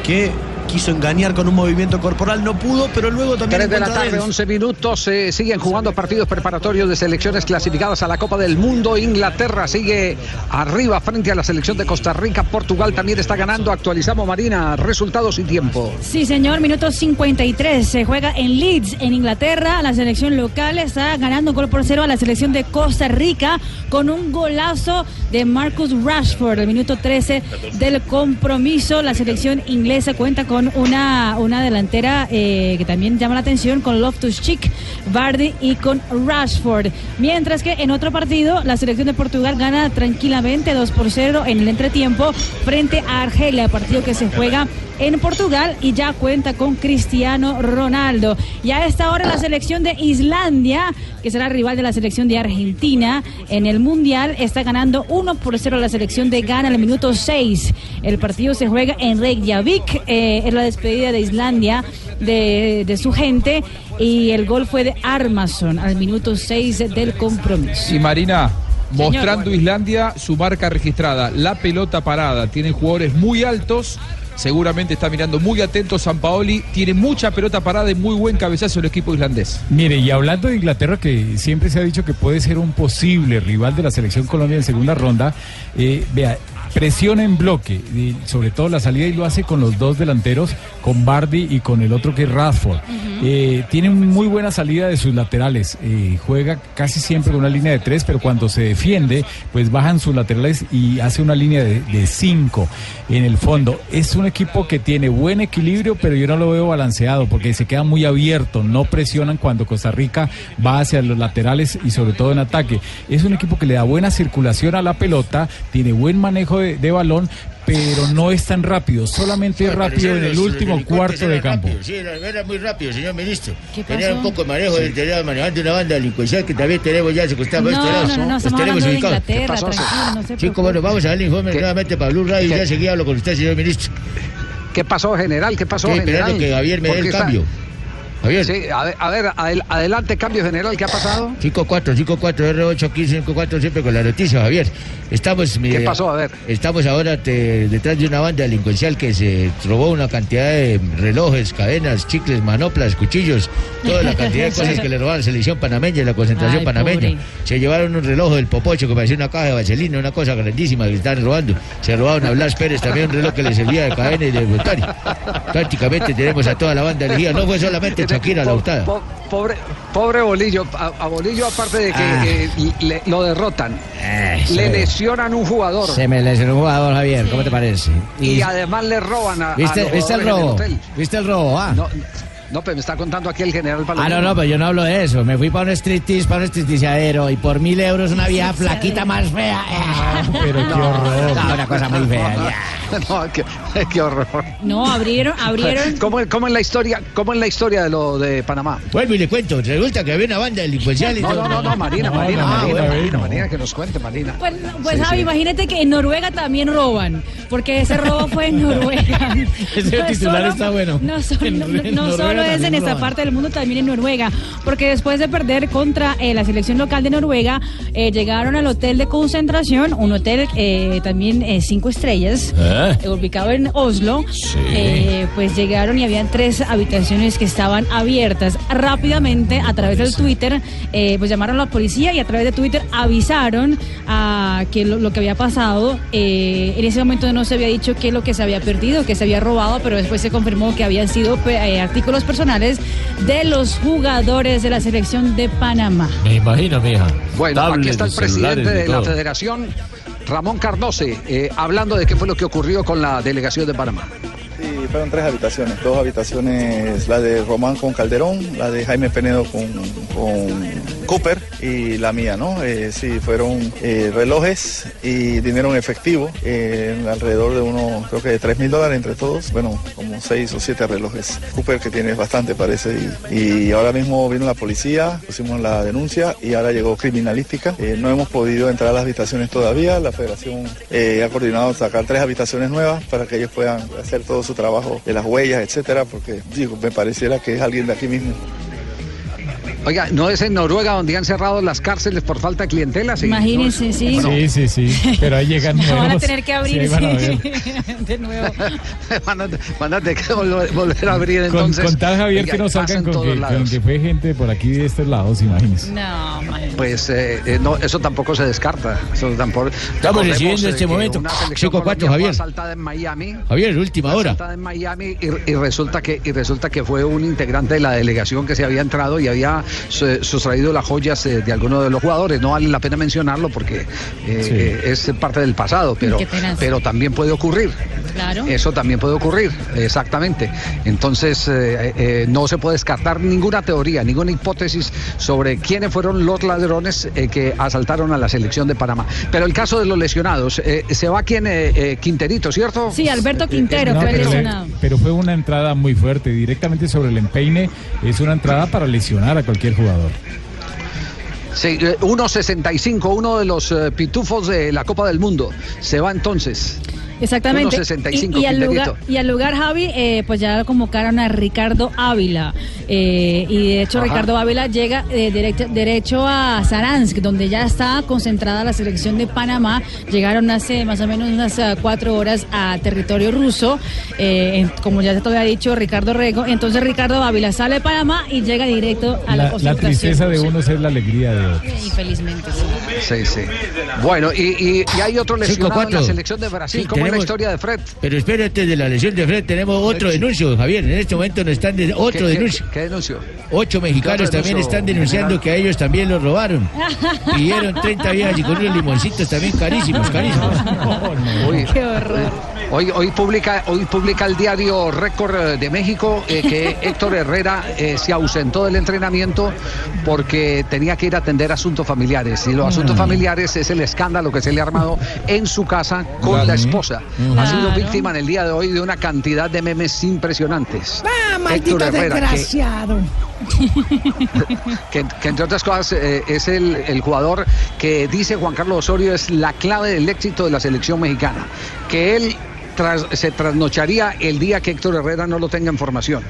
que quiso engañar con un movimiento corporal, no pudo, pero luego también 3 de la tarde, Denz. 11 minutos. eh, siguen jugando partidos preparatorios de selecciones clasificadas a la Copa del Mundo. Inglaterra sigue arriba frente a la selección de Costa Rica. Portugal también está ganando. Actualizamos, Marina, resultados y tiempo. Sí, señor, minuto 53. Se juega en Leeds, en Inglaterra. La selección local está ganando un gol por cero a la selección de Costa Rica con un golazo de Marcus Rashford. El minuto 13 del compromiso. La selección inglesa cuenta con una, una delantera eh, que también llama la atención con Loftus Cheek, Bardi y con Rashford. Mientras que en otro partido, la selección de Portugal gana tranquilamente 2 por 0 en el entretiempo frente a Argelia, partido que se juega en Portugal y ya cuenta con Cristiano Ronaldo. Y a esta hora la selección de Islandia, que será rival de la selección de Argentina en el Mundial, está ganando 1 por 0 a la selección de Ghana en el minuto 6. El partido se juega en Reykjavik, eh, es la despedida de Islandia de, de su gente y el gol fue de Armason al minuto 6 del compromiso. Y Marina, Señor. mostrando Islandia su marca registrada, la pelota parada. Tienen jugadores muy altos. Seguramente está mirando muy atento San Paoli. Tiene mucha pelota parada y muy buen cabezazo el equipo islandés. Mire, y hablando de Inglaterra, que siempre se ha dicho que puede ser un posible rival de la selección Colombia en segunda ronda, eh, vea, presiona en bloque, y sobre todo la salida, y lo hace con los dos delanteros, con Bardi y con el otro que es Radford. Eh, tiene muy buena salida de sus laterales, eh, juega casi siempre con una línea de tres, pero cuando se defiende, pues bajan sus laterales y hace una línea de, de cinco en el fondo. Es un equipo que tiene buen equilibrio, pero yo no lo veo balanceado porque se queda muy abierto, no presionan cuando Costa Rica va hacia los laterales y sobre todo en ataque. Es un equipo que le da buena circulación a la pelota, tiene buen manejo de, de balón, pero no es tan rápido, solamente es rápido en el último cuarto de campo. Sí, era, era muy rápido, señor ministro. ¿Qué Tenía un poco de manejo, del tenía manejando una banda delincuencial que también tenemos ya secuestrada por No, este lado. no, no, no, Los estamos tenemos hablando de ubicados. Inglaterra, tranquilo, no se Chico, preocupe. bueno, vamos a darle informe nuevamente para Blue Radio y ¿Qué? ya seguía hablo con usted, señor ministro. ¿Qué pasó, general? ¿Qué pasó, Estoy esperando general? que Javier me dé ¿Por el está- cambio. Javier. Sí, a ver, a ver, adel- adelante, cambio general, ¿qué ha pasado? 54, 54, R8, 15, 54, siempre con la noticia, Javier. Estamos, ¿Qué pasó? A ver. Estamos ahora te- detrás de una banda delincuencial que se robó una cantidad de relojes, cadenas, chicles, manoplas, cuchillos, toda la cantidad de cosas que le robaron a la selección panameña y la concentración Ay, panameña. pobre. Se llevaron un reloj del Popocho que parecía una caja de vaselina, una cosa grandísima que estaban robando. Se robaron a Blas Pérez también un reloj que le servía de cadena y de voltario. Prácticamente tenemos a toda la banda elegida. No fue solamente Shakira la hurtada. Po- pobre, pobre Bolillo, a, a Bolillo aparte de que Ah. eh, le- lo derrotan, se le lesionan un jugador Se me lesionó un jugador, Javier, ¿cómo te parece? y además le roban a, a ¿Viste, los ¿viste el robo? hotel. ¿Viste el robo? Ah. No, no, pero me está contando aquí el general Ah, Palomino. no, no, pero yo no hablo de eso. Me fui para un striptease, para un stripteaseadero y por mil euros una vieja flaquita más fea. Pero qué horror. No, una cosa muy fea. ya. No, qué, qué horror. No, abrieron, abrieron. ¿Cómo, cómo es la historia, cómo es la historia de lo de Panamá? Vuelvo y le cuento. Resulta que había una banda delincuencial y No, no, no, no, Marina, No, Marina, no, Marina, bueno, Marina. Marina, que nos cuente, Marina. Pues, pues Sí, Javi, sí. imagínate que en Noruega también roban, porque ese robo fue en Noruega. Ese No es titular solo- está bueno. No, solo- En no- en solo es en esta parte del mundo, también en Noruega, porque después de perder contra eh, la selección local de Noruega, eh, llegaron al hotel de concentración, un hotel eh, también eh, cinco estrellas, ¿Eh? Eh, ubicado en Oslo. Eh, pues llegaron y habían tres habitaciones que estaban abiertas. Rápidamente, a través del Twitter, eh, pues llamaron a la policía y a través de Twitter avisaron a que lo, lo que había pasado. Eh, en ese momento no se había dicho qué es lo que se había perdido, que se había robado, pero después se confirmó que habían sido eh, artículos personales de los jugadores de la selección de Panamá. Me imagino, mija. Bueno, aquí está el presidente de la federación, Ramón Carnose, eh, hablando de qué fue lo que ocurrió con la delegación de Panamá. Sí, fueron tres habitaciones, dos habitaciones, la de Román con Calderón, la de Jaime Penedo con, con Cooper y la mía, ¿no? Eh, sí, fueron eh, relojes y dinero en efectivo, eh, alrededor de unos, creo que de 3 mil dólares entre todos, bueno, como seis o siete relojes. Cooper que tiene bastante parece y, y ahora mismo vino la policía, pusimos la denuncia y ahora llegó criminalística. Eh, no hemos podido entrar a las habitaciones todavía, la federación eh, ha coordinado sacar tres habitaciones nuevas para que ellos puedan hacer todo su trabajo de las huellas, etcétera, porque digo, me pareciera que es alguien de aquí mismo. Oiga, ¿no es en Noruega donde han cerrado las cárceles por falta de clientela? Sí, Imagínense, ¿no? sí. Sí, sí, sí. Pero ahí llegan Van a nuevos. tener que abrir Sí, van a de nuevo. van, a, van a tener que volver, volver a abrir Con, entonces. con tal Javier Oiga, que no pasa salgan con que, con que fue gente por aquí de estos lados, imagínense. No, imagínate. Pues eh, eh, no, eso tampoco se descarta. Eso tampoco, Estamos recibiendo en eh, este momento una selección 5-4, colombiana fue Javier. asaltada en Miami. Javier, última hora. asaltada en Miami y, y resulta que y resulta que fue un integrante de la delegación que se había entrado y había sustraído las joyas eh, de alguno de los jugadores. No vale la pena mencionarlo porque eh, es parte del pasado, pero pero también puede ocurrir. Claro. Eso también puede ocurrir, exactamente. Entonces, eh, eh, no se puede descartar ninguna teoría, ninguna hipótesis sobre quiénes fueron los ladrones eh, que asaltaron a la selección de Panamá. Pero el caso de los lesionados, eh, se va quien Quinterito, ¿cierto? Sí, Alberto Quintero No, fue pero, lesionado. pero fue una entrada muy fuerte, directamente sobre el empeine. Es una entrada para lesionar a cualquier jugador. Sí, eh, 1.65, uno de los eh, pitufos de la Copa del Mundo. Se va entonces. Exactamente. 1.65 y, y al lugar, y al lugar, Javi, eh, pues ya convocaron a Ricardo Ávila. Eh, y de hecho, Ajá. Ricardo Ávila llega eh, derecho, derecho a Saransk, donde ya está concentrada la selección de Panamá. Llegaron hace más o menos unas ah, cuatro horas a territorio ruso. Eh, en- como ya te había dicho Ricardo Rego. Entonces, Ricardo Ávila sale de Panamá y llega directo a la, La, la concentración tristeza de unos es la alegría de otros. Infelizmente, sí. Sí, sí. Bueno, y, y- y hay otro lesionado en la 5-4. selección de Brasil. Sí, ¿Cómo tenemos- historia de Fred? Pero espera, antes de la lesión de Fred tenemos otro denuncio, Javier. En este momento nos están de, otro ¿Qué- qué- denuncio. ¿Qué denuncio? Ocho mexicanos también están denunciando general? que a ellos también los robaron. Pidieron 30 viejas y con unos limoncitos también carísimos, carísimos. Uy, Qué horror. Hoy, hoy, publica, hoy publica el diario Récord eh, de México eh, que Héctor Herrera eh, se ausentó del entrenamiento porque tenía que ir a atender asuntos familiares. Y los asuntos familiares es el escándalo que se le ha armado en su casa con la esposa. Ha sido Claro. víctima en el día de hoy de una cantidad de memes impresionantes. ¡Ah, maldito Héctor Herrera, que- desgraciado! que, que entre otras cosas eh, es el, el jugador que dice Juan Carlos Osorio es la clave del éxito de la selección mexicana. Que él tras- se trasnocharía el día que Héctor Herrera no lo tenga en formación.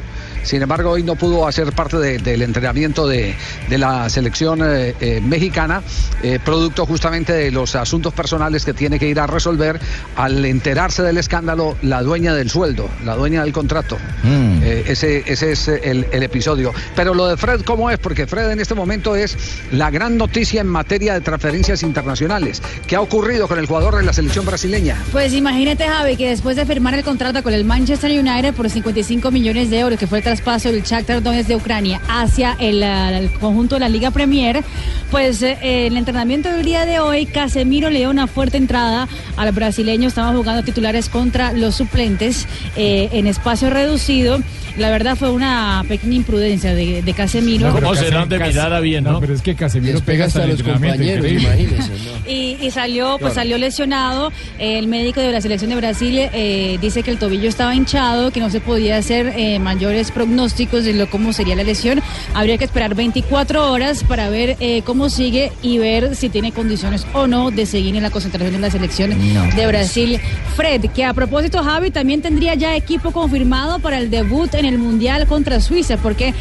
Sin embargo, hoy no pudo hacer parte de- del entrenamiento de, de la selección eh, eh, mexicana, eh, producto justamente de los asuntos personales que tiene que ir a resolver al enterarse del escándalo la dueña del sueldo, la dueña del contrato. Mm. Eh, ese, ese es el, el episodio. Pero lo de Fred, ¿cómo es? Porque Fred en este momento es la gran noticia en materia de transferencias internacionales. ¿Qué ha ocurrido con el jugador de la selección brasileña? Pues imagínate, Javi, que después de firmar el contrato con el Manchester United por 55 millones de euros, que fue el traspaso del Shakhtar Donetsk de Ucrania hacia el, el conjunto de la Liga Premier, pues eh, en el entrenamiento del día de hoy, Casemiro le dio una fuerte entrada al brasileño. Estaban jugando titulares contra los suplentes eh, en espacio reducido. La verdad fue una pequeña imprudencia de, de Casemiro. No, pero Case- No, pero es que Casemiro Les pega hasta los compañeros, imagínense, Y, y salió, pues Claro. salió lesionado. El médico de la selección de Brasil eh, dice que el tobillo estaba hinchado, que no se podía hacer eh, mayores pronósticos de lo cómo sería la lesión. Habría que esperar 24 horas para ver eh, cómo sigue y ver si tiene condiciones o no de seguir en la concentración de la selección de Brasil. Fred, que a propósito, Javi también tendría ya equipo confirmado para el debut en el Mundial contra Suiza, porque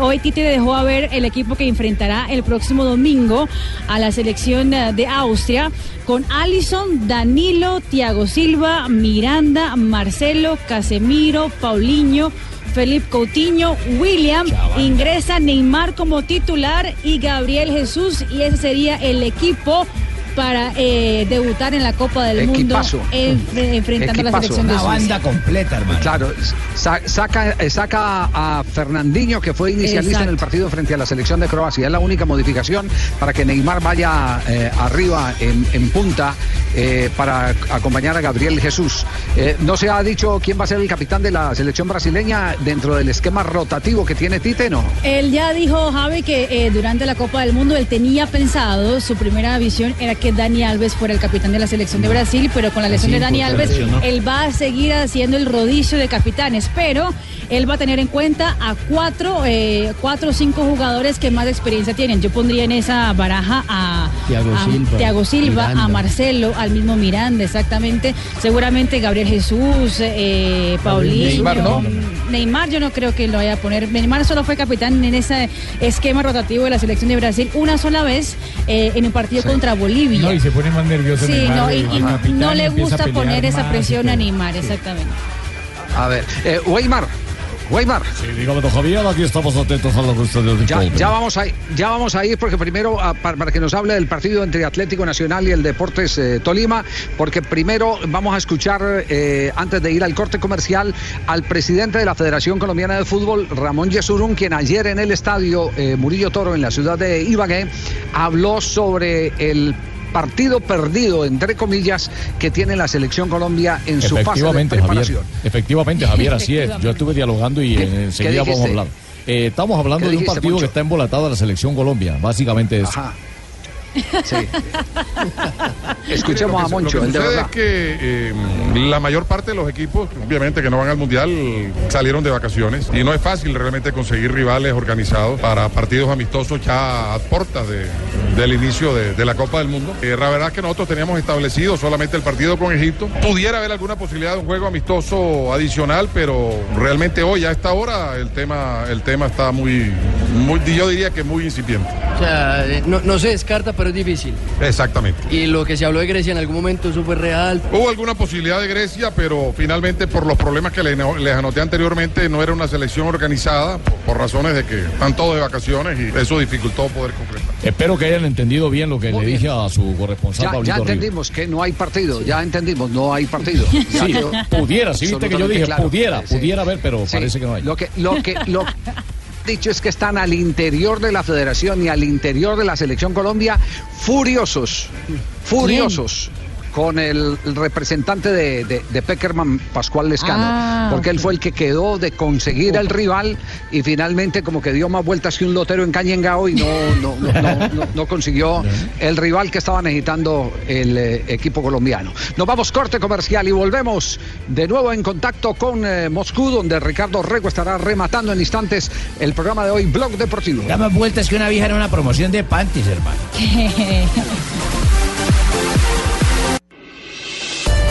hoy Tite dejó a ver el equipo que enfrentará el próximo domingo a la selección de Austria con Alison, Danilo, Thiago Silva, Miranda, Marcelo, Casemiro, Paulinho. Felipe Coutinho, William, ingresa Neymar como titular y Gabriel Jesús y ese sería el equipo para eh, debutar en la Copa del Equipazo. Mundo en- enfrentando a la selección de Una banda completa, hermano. Claro, sa- saca, eh, saca a Fernandinho, que fue inicialista en el partido frente a la selección de Croacia. Es la única modificación para que Neymar vaya eh, arriba en, en punta eh, para acompañar a Gabriel Jesús. Eh, no se ha dicho quién va a ser el capitán de la selección brasileña dentro del esquema rotativo que tiene Tite, ¿no? Él ya dijo, Javi, que eh, durante la Copa del Mundo él tenía pensado, su primera visión era que Dani Alves fuera el capitán de la selección de Brasil, pero con la lesión Sí, de Dani Alves, él va a seguir haciendo el rodicio de capitanes, pero él va a tener en cuenta a cuatro, eh, cuatro o cinco jugadores que más experiencia tienen. Yo pondría en esa baraja a Thiago a Silva, Thiago Silva, a Marcelo, al mismo Miranda, exactamente. Seguramente Gabriel Jesús, eh, Paulinho. Neymar, ¿no? Neymar yo no creo que lo vaya a poner. Neymar solo fue capitán en ese esquema rotativo de la selección de Brasil una sola vez eh, en un partido contra Bolivia. No, y se pone más nervioso. sí, no, y, el y capitán, no le gusta poner esa presión a. Neymar, exactamente. A ver, eh, Weimar, Weimar. Sí, dígame, don Javier, aquí estamos atentos a lo que ustedes Ya, ya vamos a, ya vamos a ir porque primero ah, para, para que nos hable del partido entre Atlético Nacional y el Deportes eh, Tolima, porque primero vamos a escuchar eh, antes de ir al corte comercial al presidente de la Federación Colombiana de Fútbol, Ramón Yesurún, quien ayer en el estadio eh, Murillo Toro en la ciudad de Ibagué habló sobre el partido perdido entre comillas que tiene la selección Colombia en su fase de Efectivamente, Javier. Efectivamente, Javier, así es. Yo estuve dialogando y eh, enseguida vamos a hablar. Eh, estamos hablando ¿Qué de un partido que está embolatado a la selección Colombia, básicamente eso. Sí. Escuchemos a Moncho, Lo que el de sucede verdad. es que eh, la mayor parte de los equipos, obviamente que no van al Mundial, salieron de vacaciones y no es fácil realmente conseguir rivales organizados para partidos amistosos ya a puertas de- del inicio de, de la Copa del Mundo. Eh, la verdad es que nosotros teníamos establecido solamente el partido con Egipto. Pudiera haber alguna posibilidad de un juego amistoso adicional, pero realmente hoy a esta hora el tema, el tema está muy, muy, yo diría que muy incipiente. O sea, eh, no, no se descarta, pero es difícil. Exactamente. Y lo que se habló de Grecia en algún momento, eso fue real. Hubo alguna posibilidad de Grecia, pero finalmente por los problemas que le- les anoté anteriormente no era una selección organizada por, por razones de que están todos de vacaciones y eso dificultó poder concretar. Espero que hayan entendido bien lo que le dije a su corresponsal Ya, Pablito ya entendimos que no hay partido, ya entendimos, no hay partido. Ya Sí, quedó pudiera, sí viste que yo dije, claro. pudiera, Sí. pudiera haber, pero Sí, parece que no hay. Lo que, lo que, lo dicho es que están al interior de la federación y al interior de la selección Colombia furiosos, furiosos. Con el, el representante de, de, de Peckerman, Pascual Lescano, Ah, porque él fue el que quedó de conseguir al rival y finalmente como que dio más vueltas que un lotero en Cañengao y no, no, no, no- no- no consiguió el rival que estaba necesitando el eh, equipo colombiano. Nos vamos corte comercial y volvemos de nuevo en contacto con eh, Moscú, donde Ricardo Rego estará rematando en instantes el programa de hoy, Blog Deportivo. Da más vueltas que una vieja en una promoción de panties, hermano.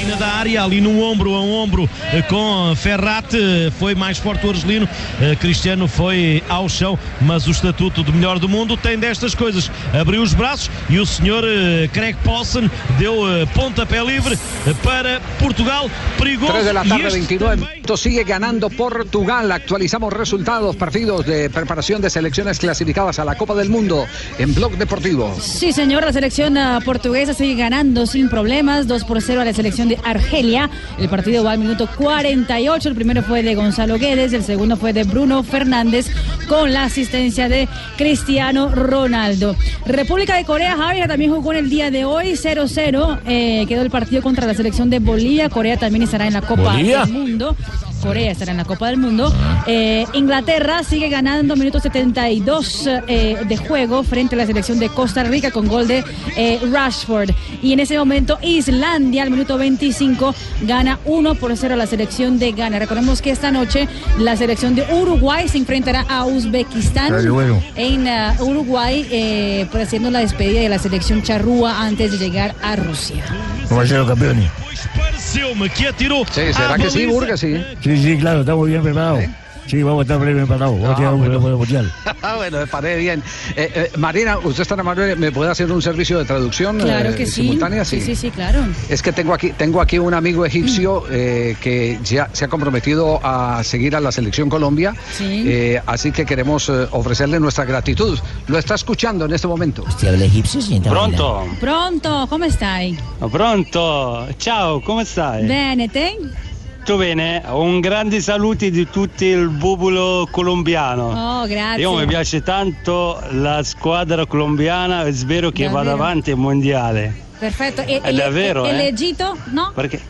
Esquina da área, ali no ombro a ombro eh, com Ferrat, eh, foi mais forte o argelino. Eh, Cristiano foi ao chão, mas o estatuto de melhor do mundo tem destas coisas. Abriu os braços e o senhor Craig Paulson deu pontapé livre para Portugal. Perigoso. 3 de la tarde, este 29 minutos. Sigue ganando Portugal. Actualizamos resultados, partidos de preparación de selecciones clasificadas a la Copa del Mundo en Blog Deportivo. Sí, señor, la selección ah, portuguesa sigue ganando sin problemas, 2 por 0 a la selección de Argelia. El partido va al minuto 48, el primero fue de Gonzalo Guedes, el segundo fue de Bruno Fernández con la asistencia de Cristiano Ronaldo. República de Corea, Javier también jugó en el día de hoy 0-0, eh, quedó el partido contra la selección de Bolivia, Corea también estará en la Copa ¿Bolivia? del Mundo. Corea estará en la Copa del Mundo. Eh, Inglaterra sigue ganando minuto 72 eh, de juego frente a la selección de Costa Rica con gol de eh, Rashford. Y en ese momento Islandia al minuto 25 gana 1 por 0 a la selección de Ghana. Recordemos que esta noche la selección de Uruguay se enfrentará a Uzbekistán bueno. en ah, Uruguay haciendo la despedida de la selección charrúa antes de llegar a Rusia. ¿Cómo ser los campeones? Sí, ¿será que sí, baliza. Burga? Sí. Sí, sí, claro, estamos bien preparados. Sí, vamos a estar bien preparados. Vamos a tirar un un mundial. Ah, bueno, me parece bien. Eh, eh, Marina, usted está amable, ¿me puede hacer un servicio de traducción Claro eh, que sí. simultánea? Sí, sí, sí, claro. Es que tengo aquí, tengo aquí un amigo egipcio eh, que ya se ha comprometido a seguir a la selección Colombia, Sí. eh, así que queremos eh, ofrecerle nuestra gratitud. Lo está escuchando en este momento. ¿Usted habla egipcio, Pronto? Pronto, come stai? Pronto? Ciao, come stai? Bene, Tutto bene? Un grande saluto di tutto il popolo colombiano. Oh, grazie. Io mi piace tanto la squadra colombiana e spero che vada Davvero? avanti il mondiale. Perfetto. E, È davvero, e- eh? l'Egitto? No? Perché?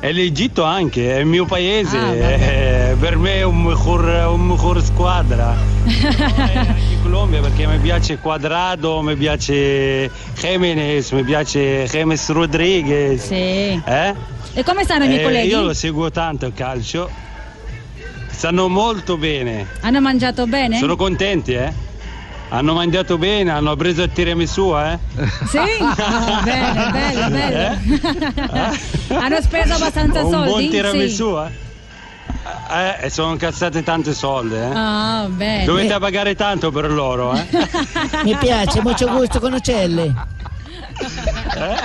E l'Egitto anche, è il mio paese, Ah, eh, per me è un miglior, un miglior squadra. Di Colombia perché mi piace Quadrado, mi piace Jiménez, mi piace James Rodriguez. Sì. Eh? E come stanno i miei Eh, colleghi? Io lo seguo tanto il calcio. Stanno molto bene. Hanno mangiato bene? Sono contenti, eh? Hanno mangiato bene, hanno preso il tiramisù, eh? Sì? Ah, bene, bello, bello. Hanno speso abbastanza Un soldi? buon tiramisù, Sì. eh? Eh, e sono incazzati tanti soldi, eh? Ah, bene. Dovete pagare tanto per loro, eh? Mi piace, mucho gusto conocerle.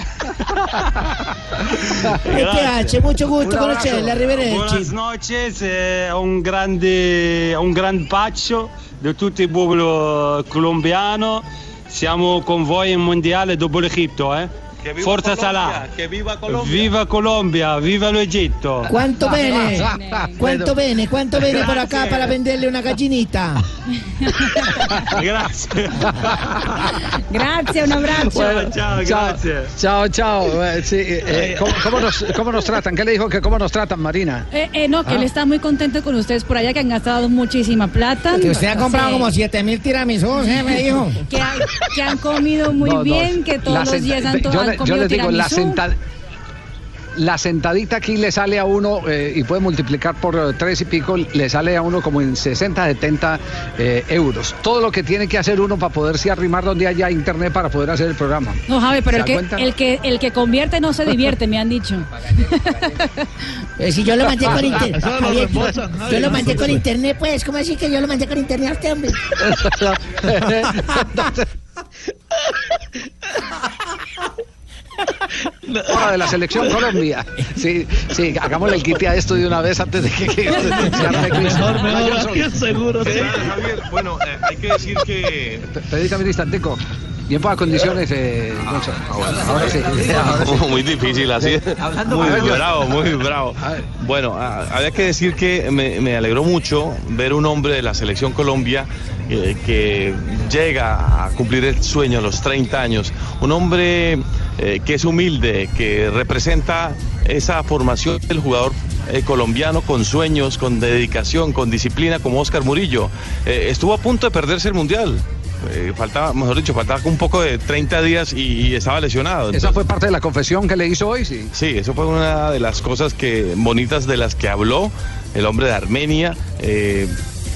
Mi piace, mucho gusto conocerle, arrivederci. Buenas noches, eh, un grande, un gran bacio di tutto il popolo colombiano. Siamo con voi in mondiale dopo l'Egitto, eh? Forza Salah. Che viva Colombia. Viva Colombia, viva l'Egitto. ¿Cuánto bene? ¿Cuánto bene? ¿Cuánto bene por acá Grazie. para venderle una gallinita? Grazie. Grazie, un abbraccio. Bueno, ciao, grazie. Chao, chao. Eh, sí, eh, ¿cómo, cómo nos, cómo nos tratan? ¿Qué le dijo que cómo nos tratan, Marina? Eh, eh, no, que Ah. él está muy contento con ustedes por allá, que han gastado muchísima plata. Que usted ha comprado Sí. como 7 mil tiramisús, ¿eh? Me dijo. Que, han- que han comido muy No, no, bien, que todos los días han, to- han yo les digo, la, tiramisú. senta- la sentadita aquí le sale a uno eh, y puede multiplicar por eh, tres y pico, le sale a uno como en 60, 70 eh, euros. Todo lo que tiene que hacer uno para poderse arrimar donde haya internet para poder hacer el programa. No, Javi, pero ¿Se el que, el, que, el que convierte no se divierte, me han dicho. Eh, si yo lo mandé con internet. Yo lo mandé con internet, pues. ¿Cómo así que yo lo mandé con internet a usted, hombre? Hora de la selección Colombia. Sí, sí, hagámosle el quite a esto de una vez antes de que, que. Mejor, mejor, sí, seguro, sí. Javier, bueno, eh, hay que decir que Permítame un instantico. Bien pocas condiciones, eh, Gonzalo. Ahora sí. ahora sí. muy difícil así. Hablando muy bravo, muy bravo. Bueno, ah, había que decir que me, me alegró mucho ver un hombre de la selección Colombia eh, que llega a cumplir el sueño a los 30 años. Un hombre eh, que es humilde, que representa esa formación del jugador eh, colombiano con sueños, con dedicación, con disciplina, como Oscar Murillo. Eh, estuvo a punto de perderse el mundial. Eh, faltaba, mejor dicho, faltaba un poco de 30 días y, y estaba lesionado. Esa fue parte de la confesión que le hizo hoy, sí. Sí, eso fue una de las cosas que bonitas de las que habló el hombre de Armenia. Eh,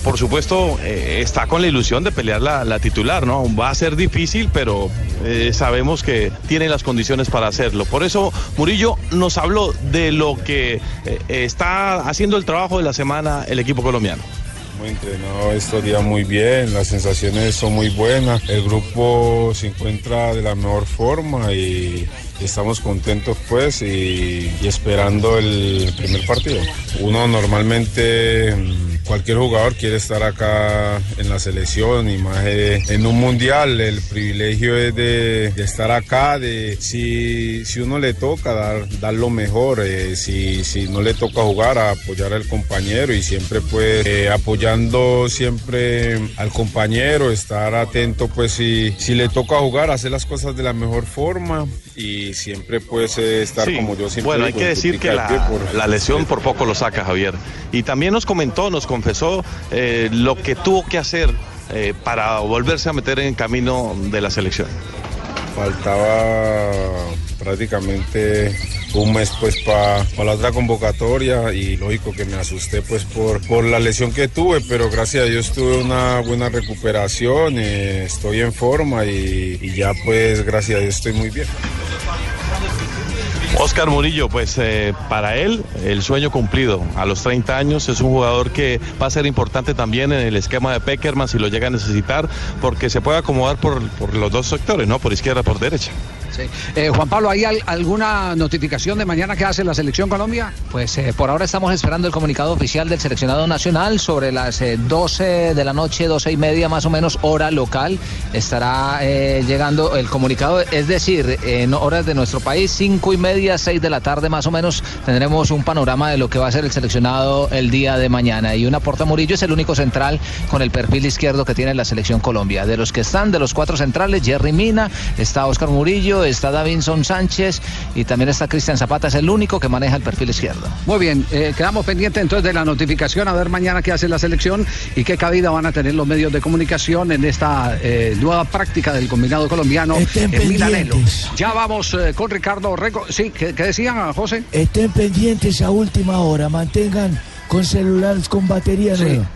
por supuesto, eh, está con la ilusión de pelear la, la titular, ¿no? Va a ser difícil, pero eh, sabemos que tiene las condiciones para hacerlo. Por eso Murillo nos habló de lo que eh, está haciendo el trabajo de la semana el equipo colombiano. Entrenado estos días muy bien, las sensaciones son muy buenas, el grupo se encuentra de la mejor forma y estamos contentos pues y, y esperando el primer partido. Uno normalmente mm, cualquier jugador quiere estar acá en la selección y más eh, en un mundial el privilegio es de, de estar acá de si, si uno le toca dar, dar lo mejor eh, si, si no le toca jugar a apoyar al compañero y siempre pues eh, apoyando siempre al compañero estar atento pues si, si le toca jugar hacer las cosas de la mejor forma y siempre pues eh, estar Sí. como yo siempre Bueno, hay que decir que la, por- la lesión por poco lo saca Javier. Y también nos comentó, nos confesó eh, lo que tuvo que hacer eh, para volverse a meter en camino de la selección. faltaba prácticamente un mes pues para la otra convocatoria y lógico que me asusté pues por, por la lesión que tuve, pero gracias a Dios tuve una buena recuperación, eh, estoy en forma y, y ya pues gracias a Dios estoy muy bien. Oscar Murillo, pues eh, para él el sueño cumplido. A los 30 años es un jugador que va a ser importante también en el esquema de Peckerman si lo llega a necesitar, porque se puede acomodar por, por los dos sectores, ¿no? Por izquierda, por derecha. Sí. Eh, Juan Pablo, ¿hay al- alguna notificación de mañana que hace la selección Colombia? Pues eh, por ahora estamos esperando el comunicado oficial del seleccionado nacional sobre las eh, 12 de la noche, 12 y media más o menos, hora local. Estará eh, llegando el comunicado, es decir, en horas de nuestro país, 5 y media, 6 de la tarde más o menos, tendremos un panorama de lo que va a ser el seleccionado el día de mañana. Y una Porta Murillo es el único central con el perfil izquierdo que tiene la selección Colombia. De los que están, de los cuatro centrales, Jerry Mina, está Oscar Murillo, está Davinson Sánchez y también está Cristian Zapata, es el único que maneja el perfil izquierdo. Muy bien, eh, quedamos pendientes entonces de la notificación, a ver mañana qué hace la selección y qué cabida van a tener los medios de comunicación en esta eh, nueva práctica del combinado colombiano Estén en Milanelo. Ya vamos eh, con Ricardo Rego. Sí, ¿qué, qué decían, José? Estén pendientes a última hora, mantengan con celulares con batería Sí. nueva.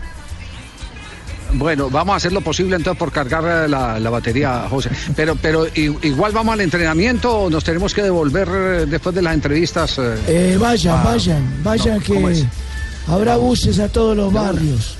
Bueno, vamos a hacer lo posible entonces por cargar eh, la, la batería, José. Pero, pero igual vamos al entrenamiento o nos tenemos que devolver eh, después de las entrevistas. eh? Eh, vayan, Ah, vayan, vayan no, ¿cómo que habrá buses a todos los barrios.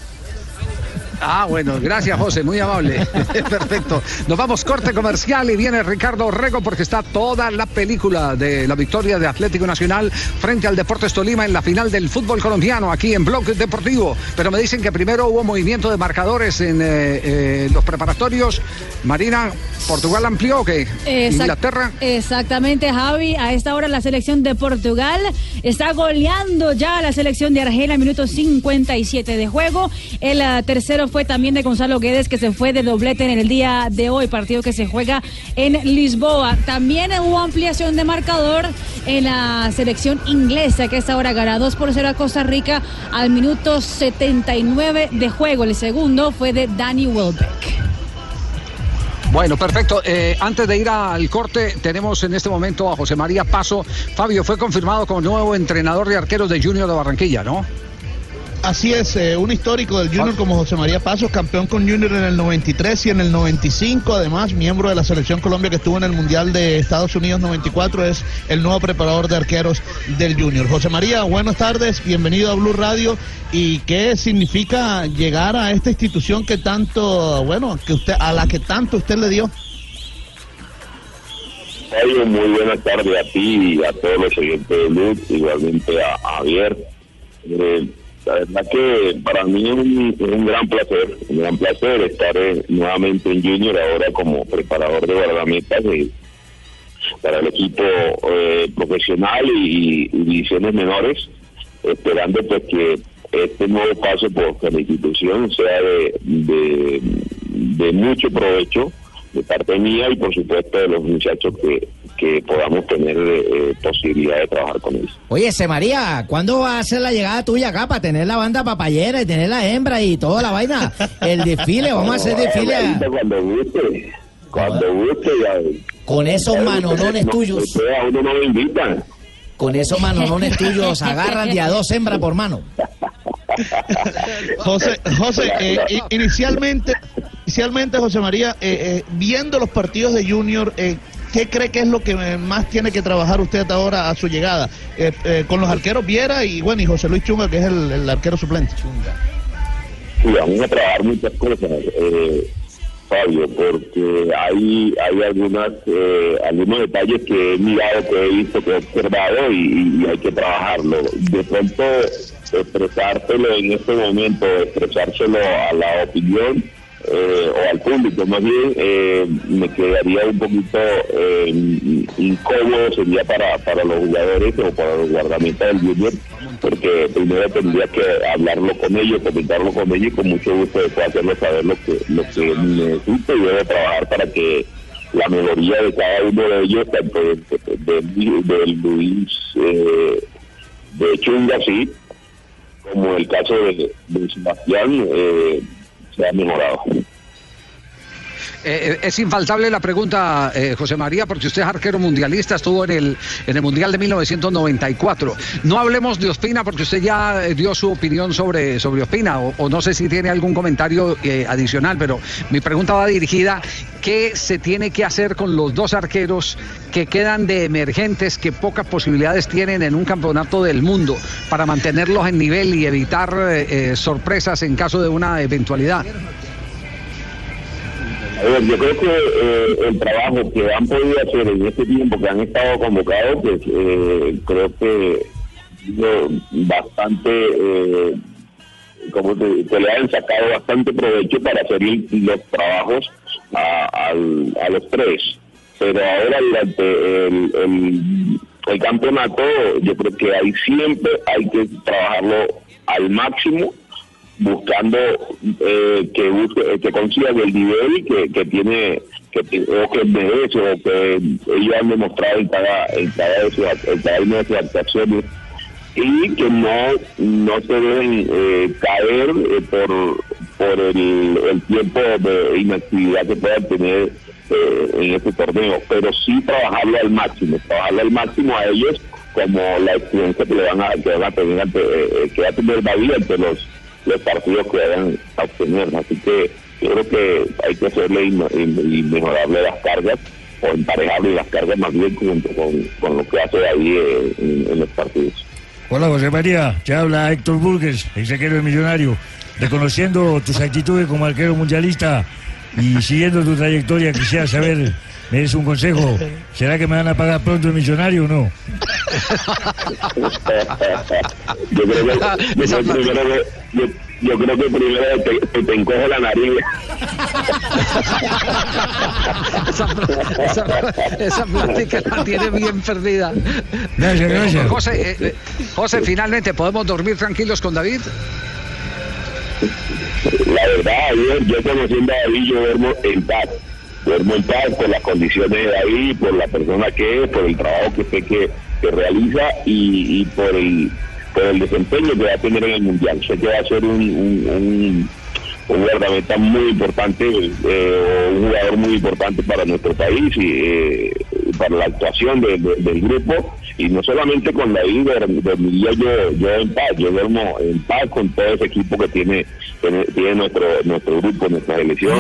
Ah, bueno, gracias José, muy amable. Perfecto. Nos vamos corte comercial y viene Ricardo Rego porque está toda la película de la victoria de Atlético Nacional frente al Deportes Tolima en la final del fútbol colombiano aquí en Bloque Deportivo. Pero me dicen que primero hubo movimiento de marcadores en eh, eh, los preparatorios. Marina, ¿Portugal amplió o qué? Exact- Inglaterra. Exactamente, Javi. A esta hora la selección de Portugal está goleando ya a la selección de Argelia, minuto 57 de juego. El eh, fue también de Gonzalo Guedes, que se fue de doblete en el día de hoy, partido que se juega en Lisboa. También hubo ampliación de marcador en la selección inglesa, que a esta hora gana 2 por 0 a Costa Rica al minuto 79 de juego. El segundo fue de Danny Welbeck. Bueno, perfecto. Eh, antes de ir al corte, tenemos en este momento a José María Paso. Fabio fue confirmado como nuevo entrenador de arqueros de Junior de Barranquilla, ¿no? Así es, eh, un histórico del Junior como José María Pasos, campeón con Junior en el 93 y en el 95, además miembro de la selección Colombia que estuvo en el Mundial de Estados Unidos 94, es el nuevo preparador de arqueros del Junior. José María, buenas tardes, bienvenido a Blue Radio. ¿Y qué significa llegar a esta institución que tanto, bueno, que usted, a la que tanto usted le dio? Fabio, muy buenas tardes a ti y a todos los oyentes de Luz, igualmente a, a Javier. Eh, la verdad que para mí es un, gran placer, un gran placer estar eh, nuevamente en Junior ahora como preparador de guardametas eh, para el equipo eh, profesional y, divisiones menores, esperando pues que este nuevo paso por la institución sea de, de, de mucho provecho de parte mía y por supuesto de los muchachos que, que podamos tener eh, posibilidad de trabajar con ellos. Oye, Se María, ¿cuándo va a ser la llegada tuya acá para tener la banda papayera y tener la hembra y toda la vaina? El desfile, vamos a hacer desfile. a- Cuando guste, cuando guste ya. Con esos manonones No, tuyos. a uno no me invitan. Con esos manonones tuyos agarran de a dos hembras por mano. José, José eh, inicialmente, inicialmente, José María, eh, eh, viendo los partidos de Junior, eh, ¿qué cree que es lo que eh, más tiene que trabajar usted ahora a su llegada? Eh, eh, con los arqueros Viera y bueno, y José Luis Chunga, que es el, el arquero suplente. Sí, vamos a trabajar muchas cosas, eh, Fabio, porque hay hay algunas eh, algunos detalles que he mirado, que he visto, que he observado y, y hay que trabajarlo. De pronto, expresártelo en este momento, expresárselo a la opinión eh, o al público, más bien, eh, me quedaría un poquito eh, incómodo, sería para, para los jugadores o para los guardametas del Junior, porque primero tendría que hablarlo con ellos, comentarlo con ellos y con mucho gusto después hacerlo saber lo que, lo que necesito y debo trabajar para que la mejoría de cada uno de ellos, tanto de, de- de- de Luis, eh, de Chunga, sí, como el caso de, de Sebastián, eh, se ha mejorado. Eh, eh, es infaltable la pregunta, eh, José María, porque usted es arquero mundialista, estuvo en el, en el Mundial de 1994. No hablemos de Ospina, porque usted ya dio su opinión sobre, sobre Ospina, o, no sé si tiene algún comentario adicional, pero mi pregunta va dirigida, ¿qué se tiene que hacer con los dos arqueros que quedan de emergentes, que pocas posibilidades tienen en un campeonato del mundo, para mantenerlos en nivel y evitar sorpresas en caso de una eventualidad? A ver, yo creo que eh, el trabajo que han podido hacer en este tiempo que han estado convocados, pues eh, creo que yo, bastante, eh, como te, que le han sacado bastante provecho para hacer los trabajos a, al- a los tres. Pero ahora durante el, el, el campeonato, yo creo que ahí siempre hay que trabajarlo al máximo buscando eh, que busque, que consiga el nivel que, que tiene que o que merece o que ellos han demostrado en cada en cada, de sus, una de sus actuaciones y que no no se deben eh, caer eh, por por el, tiempo de inactividad que puedan tener eh, en este torneo. Pero sí trabajarlo al máximo trabajarlo al máximo a ellos como la experiencia que le van a que van a tener eh, que va a tener David ante los los partidos que vayan a obtener. Así que yo creo que hay que hacerle y, las cargas o emparejarle las cargas más bien junto con, con lo que hace David eh, en, los partidos. Hola José María, te habla Héctor Burgues, ex arquero de Millonario. Reconociendo tus actitudes como arquero mundialista y siguiendo tu trayectoria, quisiera saber, ¿me des un consejo? ¿Será que me van a pagar pronto el Millonario o no? yo creo que, yo creo primero que- yo, yo creo que primero te, te, te encoge la nariz. esa, esa, esa plática la tiene bien perdida. Gracias, gracias. José, eh, eh, José, finalmente, ¿podemos dormir tranquilos con David? La verdad, yo, yo conociendo a David, yo duermo en paz. Duermo en paz por las condiciones de David, por la persona que es, por el trabajo que sé que, que realiza y, y por el por el desempeño que va a tener en el Mundial. Sé que va a ser un, un guardameta muy importante, eh, un jugador muy importante para nuestro país y eh, para la actuación de- de- del grupo. Y no solamente con David, dor- dormiría yo, yo en paz, yo duermo en paz con todo ese equipo que tiene, tiene, tiene nuestro, nuestro grupo, nuestra selección.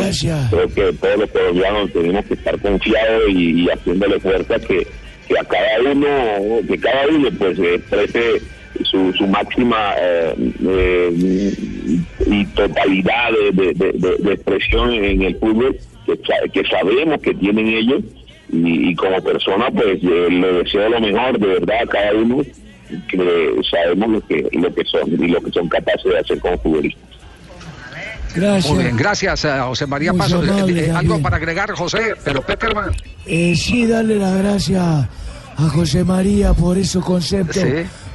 Creo que todos los colombianos tenemos que estar confiados y, y haciéndole fuerza que, que a cada uno, que cada uno pues exprese su, su máxima eh, eh, y totalidad de, de- de- de expresión en el fútbol que, sa- que sabemos que tienen ellos y, y como persona pues eh, le deseo lo mejor de verdad a cada uno que sabemos lo que lo que son y lo que son capaces de hacer como futbolistas. Gracias. Muy bien, gracias a José María Muy amable, Eh, eh, algo para agregar, José, pero Peckerman. Eh, sí, darle las gracias a José María por esos conceptos, Sí.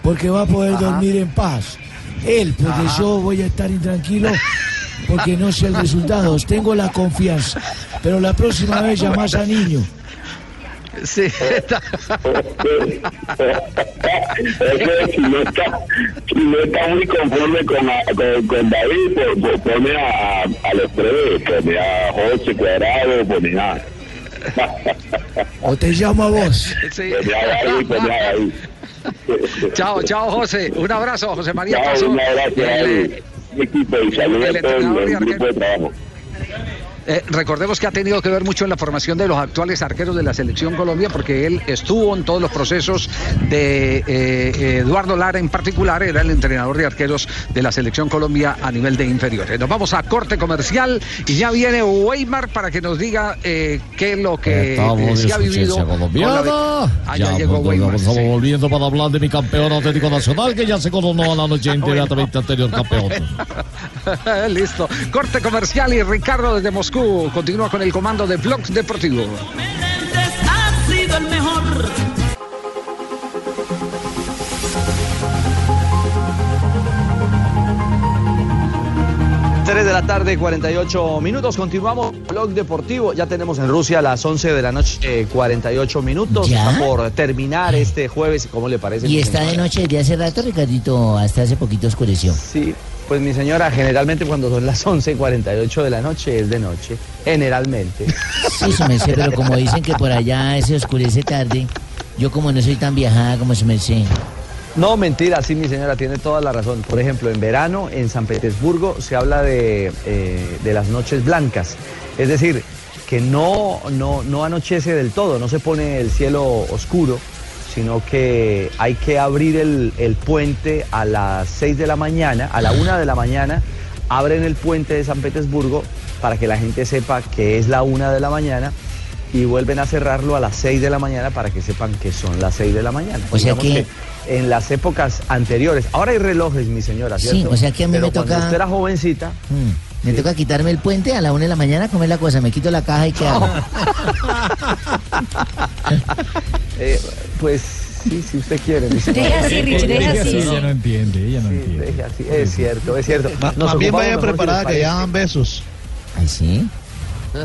Porque va a poder Ajá. dormir en paz. Él, porque Ajá. yo voy a estar intranquilo porque no sé el resultado. Tengo la confianza, pero la próxima vez llamás a niño. Sí. Es que si no está, no está muy conforme con, a- con, con David, pues, pues pone a, a los tres, pone a José Cuadrado, pone a, O te llamo a vos. Sí. pone a David, pone a David. chao, chao, José. Un abrazo, José María Chao, Paso. un abrazo El, al equipo y saludos el a todo el grupo de trabajo. Eh, recordemos que ha tenido que ver mucho en la formación de los actuales arqueros de la selección Colombia, porque él estuvo en todos los procesos de eh, eh, Eduardo Lara en particular, era el entrenador de arqueros de la selección Colombia a nivel de inferiores. Nos vamos a corte comercial y ya viene Weimar para que nos diga eh, qué es lo que eh, se ha vivido. Colombiana. Ah, ya llegó Weimar. estamos sí. volviendo para hablar de mi campeón Atlético Nacional que ya se coronó a la noche inmediatamente anterior campeón. Listo. Corte comercial y Ricardo desde Moscú continúa con el comando de Blog Deportivo. ha sido el mejor. 3 de la tarde, 48 minutos. Continuamos blog deportivo. Ya tenemos en Rusia las 11 de la noche, eh, 48 minutos. ¿Ya? Está por terminar este jueves. ¿Cómo le parece? Y está de noche desde hace rato, Ricardito, hasta hace poquito oscureció. Sí, pues mi señora, generalmente cuando son las 11 48 de la noche es de noche. Generalmente. Sí, su merced, pero como dicen que por allá se oscurece tarde, yo como no soy tan viajada como su merced. No, mentira, sí, mi señora, tiene toda la razón. Por ejemplo, en verano, en San Petersburgo, se habla de, eh, de las noches blancas. Es decir, que no, no, no anochece del todo, no se pone el cielo oscuro, sino que hay que abrir el, el puente a las 6 de la mañana, a la 1 de la mañana, abren el puente de San Petersburgo para que la gente sepa que es la 1 de la mañana y vuelven a cerrarlo a las 6 de la mañana para que sepan que son las 6 de la mañana. O sea que- en las épocas anteriores, ahora hay relojes, mi señora, Sí, ¿cierto? o sea que a mí Pero me cuando toca- usted era jovencita, Mm, Me toca quitarme el puente a la una de la mañana, comer la cosa, me quito la caja y qué hago. eh, pues sí, si usted quiere. Deje así, Richie, deje así. Ella no entiende, ella no entiende. Deje así, es cierto, es cierto. Ma- Nos más bien vaya si preparada que ya dan besos. ¿Ay, sí?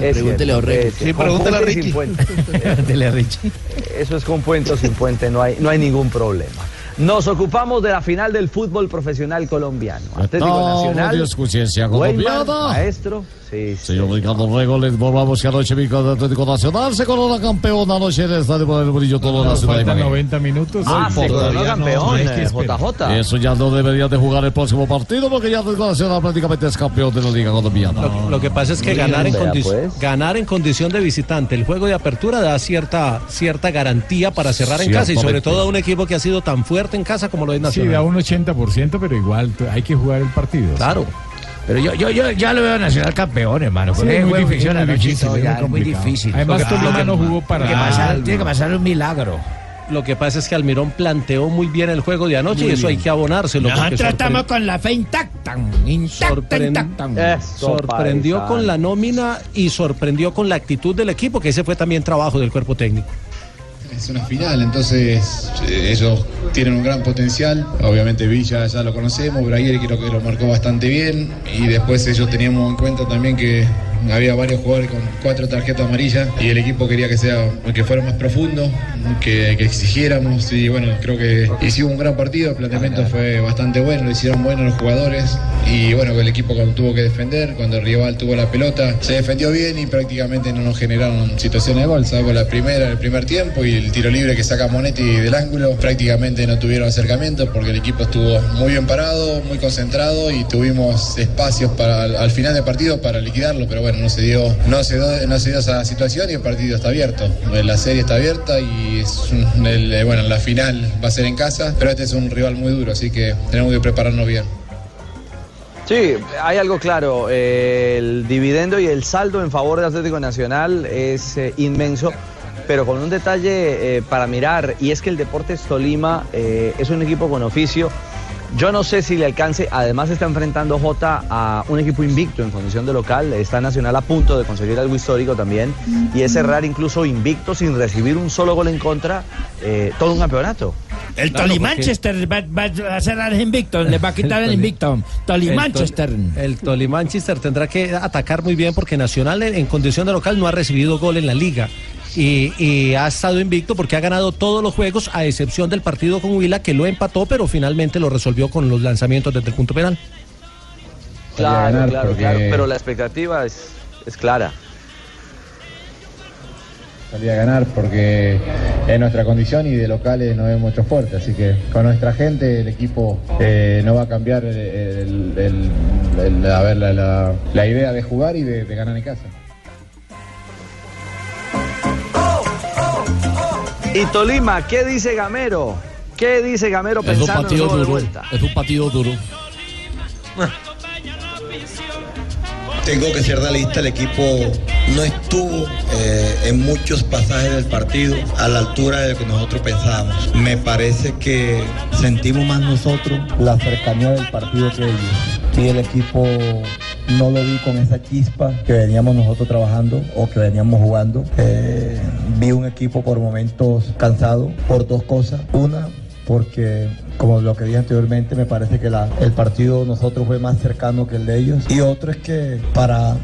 Es pregúntele cierto, a Ricky. Sí, pregúntele a Ricky. Pregúntele a Richie. Eso es con puente o sin puente, no hay, no hay ningún problema. Nos ocupamos de la final del fútbol profesional colombiano. Atlético Estamos Nacional. Escuchencia Weimar, maestro. Sí, sí. Señor Ricardo Rego, les informamos que anoche mi Atlético Nacional se corona campeón anoche en el Estadio por el Brillo todo la ciudad de Faltan Ibagué. 90 minutos. Ah, se coronó no, campeón, que eh. JJ. Eso ya no debería de jugar el próximo partido porque ya Atlético Nacional prácticamente es campeón de la Liga Colombiana. Lo, lo que pasa es que ganar en, pues. ganar en condición de visitante, el juego de apertura da cierta, cierta garantía para cerrar en casa y sobre todo a un equipo que ha sido tan fuerte en casa como lo es Sí, Nacional. da un 80%, pero igual hay que jugar el partido. Claro. Pero yo, yo, yo ya lo veo Nacional campeón, hermano. Sí, es muy juego difícil, es ya muy es muy difícil. Además, Tolima lo que- no jugó para que Tiene que pasar un milagro. Lo que pasa es que Almirón planteó muy bien el juego de anoche Muy y eso bien. hay que abonárselo. Nosotros estamos con la fe intacta. Intacta, sorpren- intacta. sorprendió con la nómina y sorprendió con la actitud del equipo, que ese fue también trabajo del cuerpo técnico. Es una final, entonces eh, ellos tienen un gran potencial. Obviamente Villa ya lo conocemos, Braguer creo que lo marcó bastante bien. Y después ellos teníamos en cuenta también que había varios jugadores con cuatro tarjetas amarillas y el equipo quería que sea que fuera más profundo, que, que exigiéramos. Y bueno, creo que hicimos un gran partido, el planteamiento fue bastante bueno, lo hicieron bueno los jugadores. Y bueno, el equipo tuvo que defender, cuando el rival tuvo la pelota, se defendió bien y prácticamente no nos generaron situaciones de gol, salvo la primera, el primer tiempo y el tiro libre que saca Monetti del ángulo. Prácticamente no tuvieron acercamiento porque el equipo estuvo muy bien parado, muy concentrado y tuvimos espacios para al, al final del partido para liquidarlo, pero no se dio, no se dio, no se esa situación y el partido está abierto. La serie está abierta y eh, bueno, la final va a ser en casa, pero este es un rival muy duro, así que tenemos que prepararnos bien. Sí, hay algo claro. eh, el dividendo y el saldo en favor de Atlético Nacional es eh, inmenso, pero con un detalle eh, para mirar, y es que el Deportes Tolima eh, es un equipo con oficio. Yo no sé si le alcance, además está enfrentando J a un equipo invicto en condición de local, está Nacional a punto de conseguir algo histórico también, y es cerrar incluso invicto sin recibir un solo gol en contra, eh, todo un campeonato. El porque- Manchester va, va a cerrar el invicto, le va a quitar el invicto. Toli El Manchester. Tol- El Tolly Manchester tendrá que atacar muy bien porque Nacional en, en condición de local no ha recibido gol en la liga. Y, y ha estado invicto porque ha ganado todos los juegos a excepción del partido con Huila que lo empató pero finalmente lo resolvió con los lanzamientos desde el punto penal. Claro, ganar, claro, porque- claro, pero la expectativa es, es clara. salir a ganar porque es nuestra condición y de locales no vemos mucho fuerte. Así que con nuestra gente el equipo eh, no va a cambiar el- el- el- el- a ver, la, la- la idea de jugar y de, de ganar en casa. Y Tolima, ¿qué dice Gamero? ¿Qué dice Gamero Es un pensando en partido de duro. vuelta? Es un partido duro. Tengo que ser realista, el equipo no estuvo eh, en muchos pasajes del partido a la altura de lo que nosotros pensábamos. Me parece que sentimos más nosotros la cercanía del partido que ellos. Y el equipo no lo vi con esa chispa que veníamos nosotros trabajando o que veníamos jugando. Eh, vi un equipo por momentos cansado por dos cosas. Una, porque como lo que dije anteriormente, me parece que la- el partido nosotros fue más cercano que el de ellos. Y otro es que para,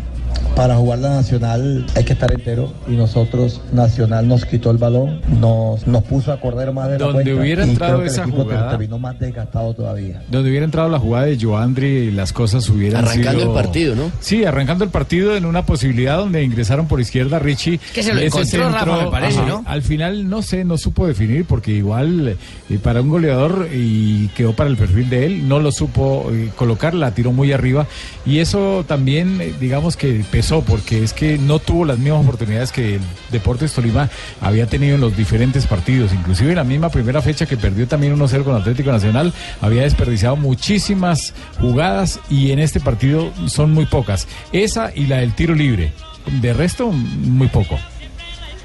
para jugar la Nacional hay que estar entero y nosotros, Nacional nos quitó el balón, nos, nos puso a correr más de la Donde cuenta, hubiera y entrado creo que el esa jugada- terminó más desgastado todavía. Donde hubiera entrado la jugada de Joandri, las cosas hubieran Arrancando sido- el partido, ¿no? Sí, arrancando el partido en una posibilidad donde ingresaron por izquierda Richie. que se lo Ese encontró, Rafa, me parece, ¿no? Al final, no sé, no supo definir porque igual eh, para un goleador y quedó para el perfil de él, no lo supo eh, colocar, la tiró muy arriba y eso también, eh, digamos que pesó porque es que no tuvo las mismas oportunidades que el Deportes Tolima había tenido en los diferentes partidos, inclusive en la misma primera fecha que perdió también 1-0 con Atlético Nacional, había desperdiciado muchísimas jugadas y en este partido son muy pocas. Esa y la del tiro libre. De resto, muy poco.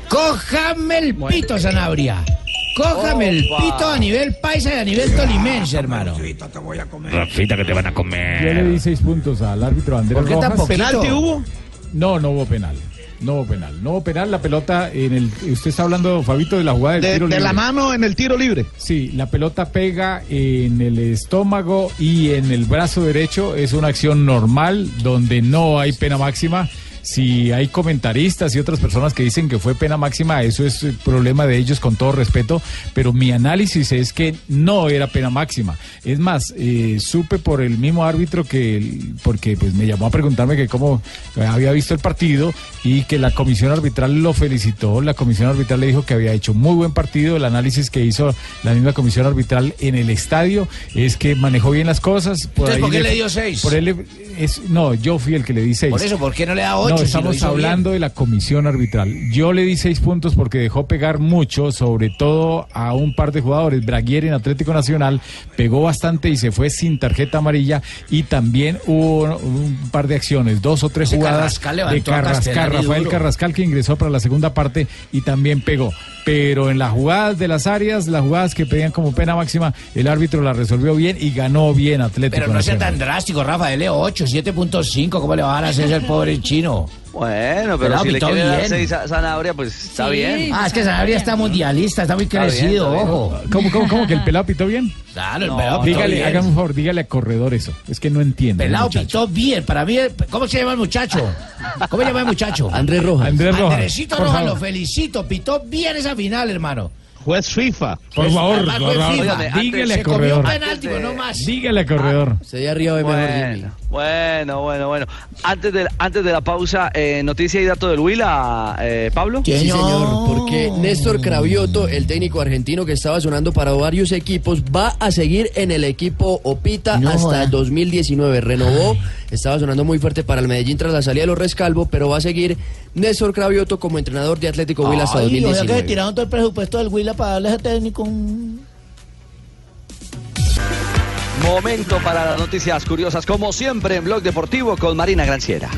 Cójame el pito, Sanabria. Cójame el pito a nivel paisa y a nivel tolimense, hermano. Rafita que te van a comer. Yo le di seis puntos al árbitro Andrés ¿Por qué tan Rojas. ¿Penalti hubo? No, no hubo penal. No hubo penal. No hubo penal. La pelota en el. Usted está hablando, Fabito, de la jugada del De, tiro de libre. la mano en el tiro libre. Sí, la pelota pega en el estómago y en el brazo derecho. Es una acción normal donde no hay pena máxima. Si hay comentaristas y otras personas que dicen que fue pena máxima, eso es problema de ellos con todo respeto, pero mi análisis es que no era pena máxima. Es más, eh, supe por el mismo árbitro que, porque pues me llamó a preguntarme que cómo había visto el partido y que la comisión arbitral lo felicitó. La comisión arbitral le dijo que había hecho muy buen partido. El análisis que hizo la misma comisión arbitral en el estadio es que manejó bien las cosas. Por Entonces, ahí ¿por qué le dio seis? por él es, no, yo fui el que le di seis. Por eso, ¿por qué no le da ocho? No, estamos hablando de la comisión arbitral. Yo le di seis puntos porque dejó pegar mucho, sobre todo a un par de jugadores. Braguier en Atlético Nacional pegó bastante y se fue sin tarjeta amarilla. Y también hubo un par de acciones, dos o tres Ese jugadas Carrascal de Carrascal, Rafael. Carrascal que ingresó para la segunda parte y también pegó. Pero en las jugadas de las áreas, las jugadas que pedían como pena máxima, el árbitro la resolvió bien y ganó bien Atlético Pero no sea tan drástico, Rafa. Dele 8, 7.5. ¿Cómo le van a hacer el pobre chino? Bueno, pero Pelado, si le quiere dar bien. seis a Zanabria, pues está Sí. bien. Ah, es que Sanabria está mundialista, está muy Está bien, crecido, está bien. ojo. ¿Cómo, cómo, cómo que el pelado pitó bien? Claro, el No, pelado pitó dígale, bien. hágame un favor, dígale a corredor eso. Es que no entiendo. Pelado pitó bien. Para mí, ¿cómo se llama el muchacho? ¿Cómo se llama el muchacho? Andrés Rojas. Andrés Rojas. Andresito Rojas, lo felicito. Pitó bien esa final, hermano. Juez FIFA. Por favor, por favor, dígale Se corredor. penalti, pero no más. Dígale a corredor. Se dio arriba de mejor Jimmy. Bueno, bueno, bueno, bueno. Antes de, antes de la pausa, eh, noticia y dato del Huila, eh, Pablo. Sí, señor, porque Néstor Cravioto, el técnico argentino que estaba sonando para varios equipos, va a seguir en el equipo Opita No hasta el 2019. Renovó, estaba sonando muy fuerte para el Medellín tras la salida de los Rescalvo, pero va a seguir Néstor Cravioto como entrenador de Atlético Huila hasta Ay, o sea que 2019. tiraron todo el presupuesto del Huila para darle a ese técnico. Momento para las noticias curiosas, como siempre en Blog Deportivo con Marina Granciera.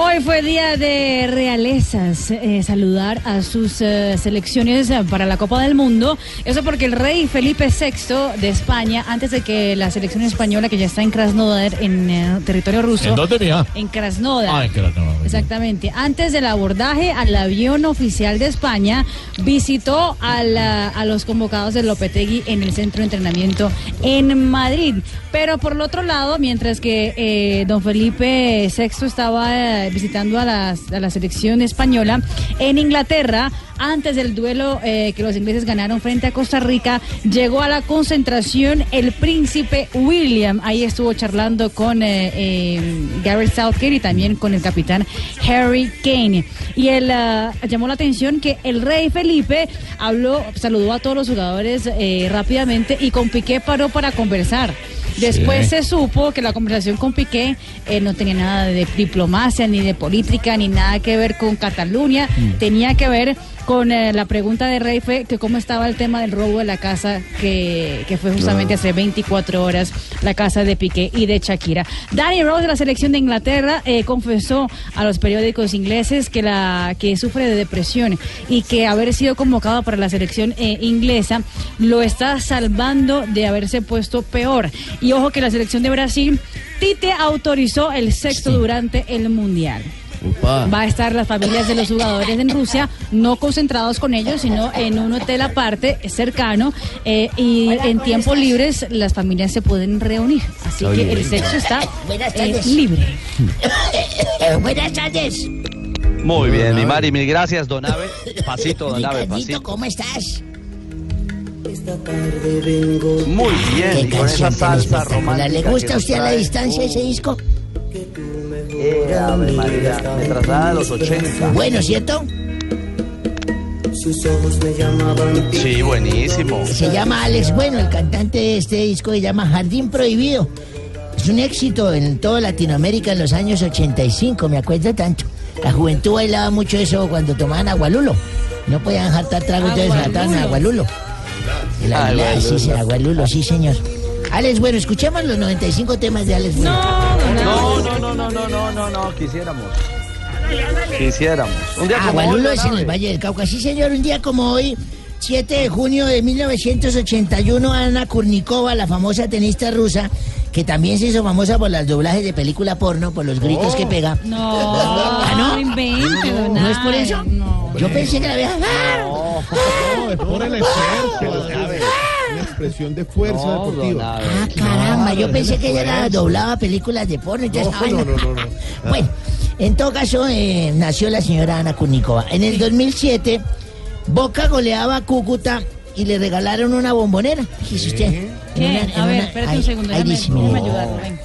Hoy fue día de realezas, eh, saludar a sus eh, selecciones eh, para la Copa del Mundo. Eso porque el rey Felipe VI de España, antes de que la selección española, que ya está en Krasnodar, en eh, territorio ruso. ¿En dónde, mija? En Krasnodar. Ah, en Krasnodar. Exactamente. Antes del abordaje al avión oficial de España, visitó a, la- a los convocados de Lopetegui en el centro de entrenamiento en Madrid. Pero por el otro lado, mientras que don Felipe VI estaba visitando a, las- a la selección española en Inglaterra. Antes del duelo eh, que los ingleses ganaron frente a Costa Rica, llegó a la concentración el príncipe William. Ahí estuvo charlando con eh, eh, Gareth Southgate y también con el capitán Harry Kane. Y él ah, llamó la atención que el rey Felipe habló, saludó a todos los jugadores eh, rápidamente y con Piqué paró para conversar. Después Sí. se supo que la conversación con Piqué eh, no tenía nada de diplomacia, ni de política, ni nada que ver con Cataluña. Tenía que ver con eh, la pregunta de Rey fue que cómo estaba el tema del robo de la casa que, que fue justamente hace 24 horas la casa de Piqué y de Shakira. Danny Rose de la selección de Inglaterra eh, confesó a los periódicos ingleses que la que sufre de depresión y que haber sido convocado para la selección eh, inglesa lo está salvando de haberse puesto peor. Y ojo que la selección de Brasil Tite autorizó el sexto durante el mundial. Va a estar las familias de los jugadores en Rusia, no concentrados con ellos, sino en un hotel aparte, cercano, eh, y en tiempos libres las familias se pueden reunir. Así Está que bien. el sexo está eh, libre. Buenas tardes. Muy bien, mi Mari, mil gracias, don Ave. Pasito, don Ave, pasito. ¿cómo estás? Muy bien, y con esa salsa romántica. ¿Le gusta a usted a la distancia ese disco? Eh, Ave María, me traslada a los 80. Bueno, ¿cierto? Sí, buenísimo. Se llama Alex Bueno, el cantante de este disco se llama Jardín Prohibido. Es un éxito en toda Latinoamérica en los años 85, me acuerdo tanto. La juventud bailaba mucho eso cuando tomaban agualulo. No podían hartar trago, entonces hartaban agualulo. El aguilar, Agualulo. sí, sí, agualulo, sí, señor. Alex Bueno, escuchemos los 95 temas de Alex Bueno. No, no, no, no, no, no, no, no, quisiéramos. Quisiéramos. Un día como hoy, es en el Valle del Cauca. Sí, señor, un día como hoy, 7 de junio de 1981, Ana Kurnikova, la famosa tenista rusa, que también se hizo famosa por los doblajes de película porno, por los gritos que pega. No, ¿Ah, no? no ¿No es por eso? No. Yo pensé que la había... No, es por el esfuerzo. Expresión de fuerza deportiva. Ah, caramba, yo pensé que ella era, doblaba películas de porno. entonces, No, no, no, no, no. Bueno, en todo caso, eh, nació la señora Ana Kurnikova. En el 2007, Boca goleaba a Cúcuta y le regalaron una bombonera. Fíjese usted. En ¿Quién? una- en A ver, una- espérate ahí- un segundo, ahí déjame, ayudarlo, ven.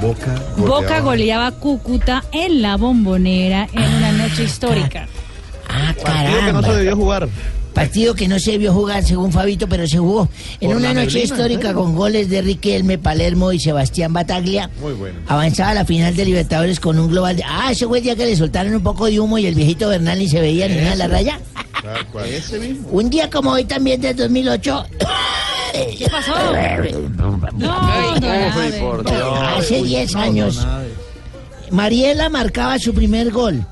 Boca. Boca goleaba a Cúcuta en la bombonera en una noche histórica. Ah, Partido que no se debió jugar. Partido que no se debió jugar según Fabito, pero se jugó. En Por una noche neblina, histórica con goles de Riquelme, Palermo y Sebastián Bataglia. Muy bueno. Avanzaba a la final de Libertadores con un global de... Ah, ese fue el día que le soltaron un poco de humo y el viejito Bernal ni se veía ni nada la raya. Ese mismo. Un día como hoy también del 2008... ¿Qué pasó? No. Hace 10 años, Mariela marcaba su primer gol.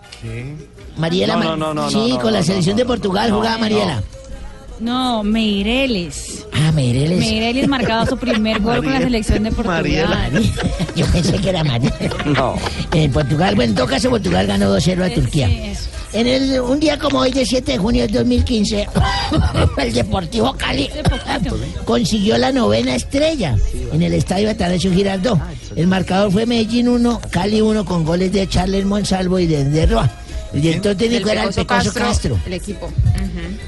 Mariela, No, no, no, no, sí, no, con la selección no, de Portugal no, jugaba. Mariela. No, Meireles. Ah, Meireles. Meireles marcaba su primer gol con la selección de Portugal. Yo pensé que era Mariela. No. En Portugal, bueno, en todo caso, Portugal ganó 2-0 a Turquía. Sí, eso. En el, un día como hoy, de 7 de junio del 2015, el Deportivo Cali consiguió la novena estrella en el Estadio Atanasio Girardot. El marcador fue Medellín 1, Cali 1 con goles de Charles Monsalvo y de Derroa. El director técnico era el Pecoso Castro. El equipo.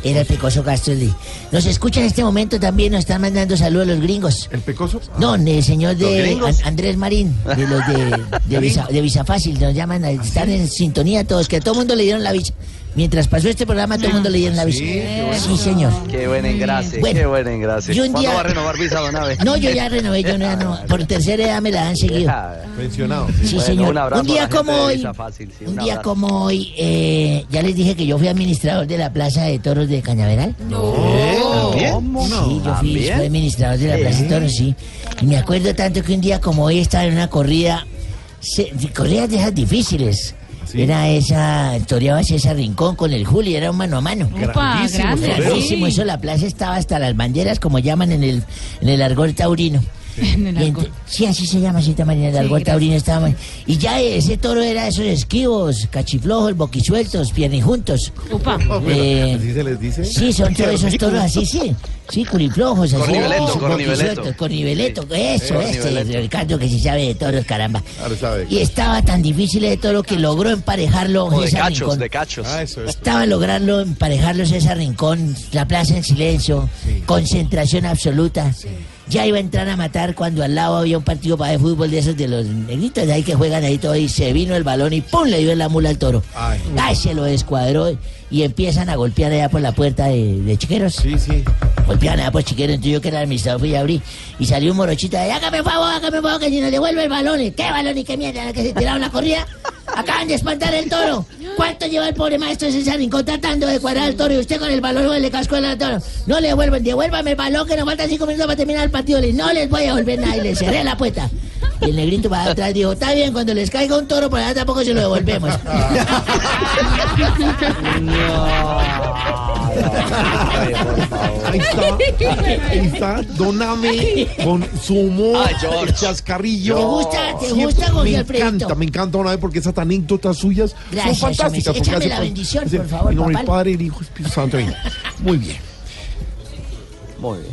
Era el Pecoso Castro. el de- Nos escucha en este momento también, nos están mandando saludos los gringos. ¿El pecoso? No, el señor ¿Los de? An- Andrés Marín, de los de, de, visa, de Visa Fácil, nos llaman, a- están en sintonía todos, que a todo mundo le dieron la visa. Mientras pasó este programa, a todo mundo le dieron la visa. Sí, señor. Qué buen engrase, Bueno, qué buen engrase. yo un ¿Cuándo día- va a renovar visa, don Ave? No, yo ya renové, yo no, ya no. Por tercera edad me la han seguido. Pensionado. Sí, Bueno, señor. un abrazo día a como hoy, Fácil, sí, un un día como hoy, eh, ya les dije que yo fui administrador de la Plaza de Toros de Cañaveral. ¿También? Sí, yo fui, fui administrador de la Plaza de Toros, sí. Y me acuerdo tanto que un día como hoy estaba en una corrida, se- corridas de esas difíciles. Era esa, toreaba César Rincón con el Juli, era un mano a mano. Opa, grande, Grandísimo, sí. eso la plaza estaba hasta las banderas, como llaman en el, en el argol taurino. En el sí, así se llama, Cita Marina del Sí, Algor gracias. Taurino estaba Y ya ese toro era de esos esquivos, cachiflojos, boquisueltos, piernijuntos. Upa. Eh, ¿Así se les dice? Sí, son todos esos toros así, sí. Sí, curiflojos, así. Corniveleto, boquis- corniveleto. Corniveleto, eso, este, Corniveleto. Ricardo que sí sabe de toros, caramba. Ahora sabe. Y estaba tan difícil de toro que logró emparejarlo O de cachos, Rincón. de cachos. Ah, eso, eso. Estaba logrando emparejarlo César Rincón, la plaza en silencio, concentración absoluta. Ya iba a entrar a matar cuando al lado había un partido para de fútbol de esos de los negritos de ahí que juegan ahí todo y se vino el balón y ¡pum! le dio en la mula al toro. Ay. Ay, se lo descuadró y empiezan a golpear allá por la puerta de, de chiqueros. Sí, sí. Golpeaban allá por chiqueros, entonces yo que era el administrador fui a abrir y salió un morochita de hágame favor, hágame favor que si nos devuelve el balón. ¿Y ¿Qué balón y qué mierda? Que se tiraron la corrida. Acaban de espantar el toro. ¿Cuánto lleva el pobre maestro César Rincón tratando de cuadrar al toro y usted con el balón le cascó al toro? No le devuelven, devuélvame el balón que nos faltan cinco minutos para terminar el partido. No les voy a devolver nada y le cerré la puerta. Y el negrito para atrás dijo, está bien, cuando les caiga un toro por allá tampoco se lo devolvemos. Ahí está, ahí está, Doname con su humor, Ay, George. el chascarrillo. ¿Te gusta- te Siempre- gusta, Jorge Me Alfredito? encanta, me encanta Doname porque esas anécdotas suyas Gracias, son fantásticas. Échame hace la bendición, hace- por favor, En nombre del papá. Padre, el Hijo y el Espíritu Santo. Muy bien. Muy bien.